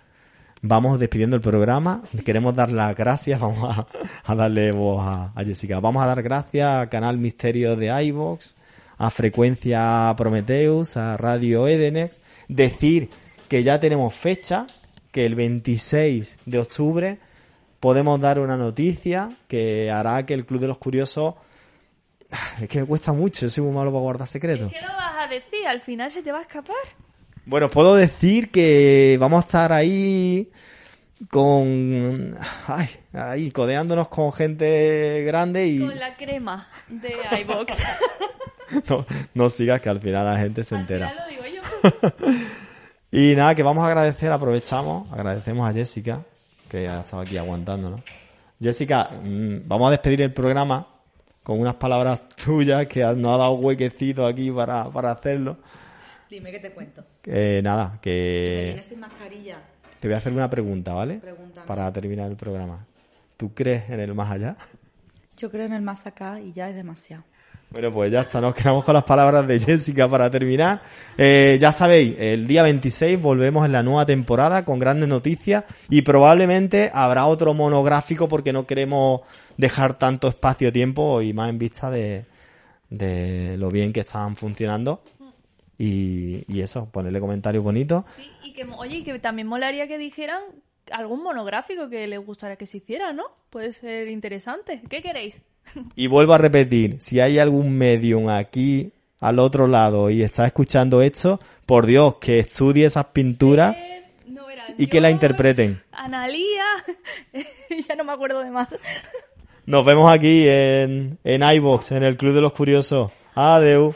Vamos despidiendo el programa. Queremos dar las gracias. Vamos a, a darle voz a, a Jessica. Vamos a dar gracias a Canal Misterio de iVox, a Frecuencia Prometheus, a Radio Edenex. Decir que ya tenemos fecha, que el 26 de octubre podemos dar una noticia que hará que el Club de los Curiosos... [sighs] Es que me cuesta mucho, soy muy malo para guardar secretos. ¿Qué lo vas a decir? Al final se te va a escapar. Bueno, puedo decir que vamos a estar ahí con... Ay, ahí codeándonos con gente grande y... Con la crema de iBox. [laughs] No, no sigas que al final la gente se Al entera. final lo digo yo. [laughs] Y nada, que vamos a agradecer, aprovechamos, agradecemos a Jessica, que ha estado aquí aguantándonos. Jessica, mm, vamos a despedir el programa con unas palabras [laughs] tuyas que nos ha dado huequecito aquí para, para hacerlo. Dime que te cuento. Que nada, ¿Me que vienes sin mascarilla? te voy a hacer una pregunta, ¿vale? Pregúntame. Para terminar el programa. ¿Tú crees en el más allá? Yo creo en el más acá y ya es demasiado. Bueno, pues ya está, nos quedamos con las palabras de Jessica para terminar. Eh, ya sabéis, el día 26 volvemos en la nueva temporada con grandes noticias y probablemente habrá otro monográfico porque no queremos dejar tanto espacio-tiempo y más en vista de, de lo bien que están funcionando. Y, y eso, ponerle comentarios bonitos. Sí, y que, oye, y que también molaría que dijeran algún monográfico que les gustaría que se hiciera, ¿no? Puede ser interesante. ¿Qué queréis? Y vuelvo a repetir, si hay algún medium aquí al otro lado y está escuchando esto, por Dios, que estudie esas pinturas Eh, no y que la interpreten. Analía. [laughs] ya no me acuerdo de más. Nos vemos aquí en, en iVox, en el Club de los Curiosos. Adeu.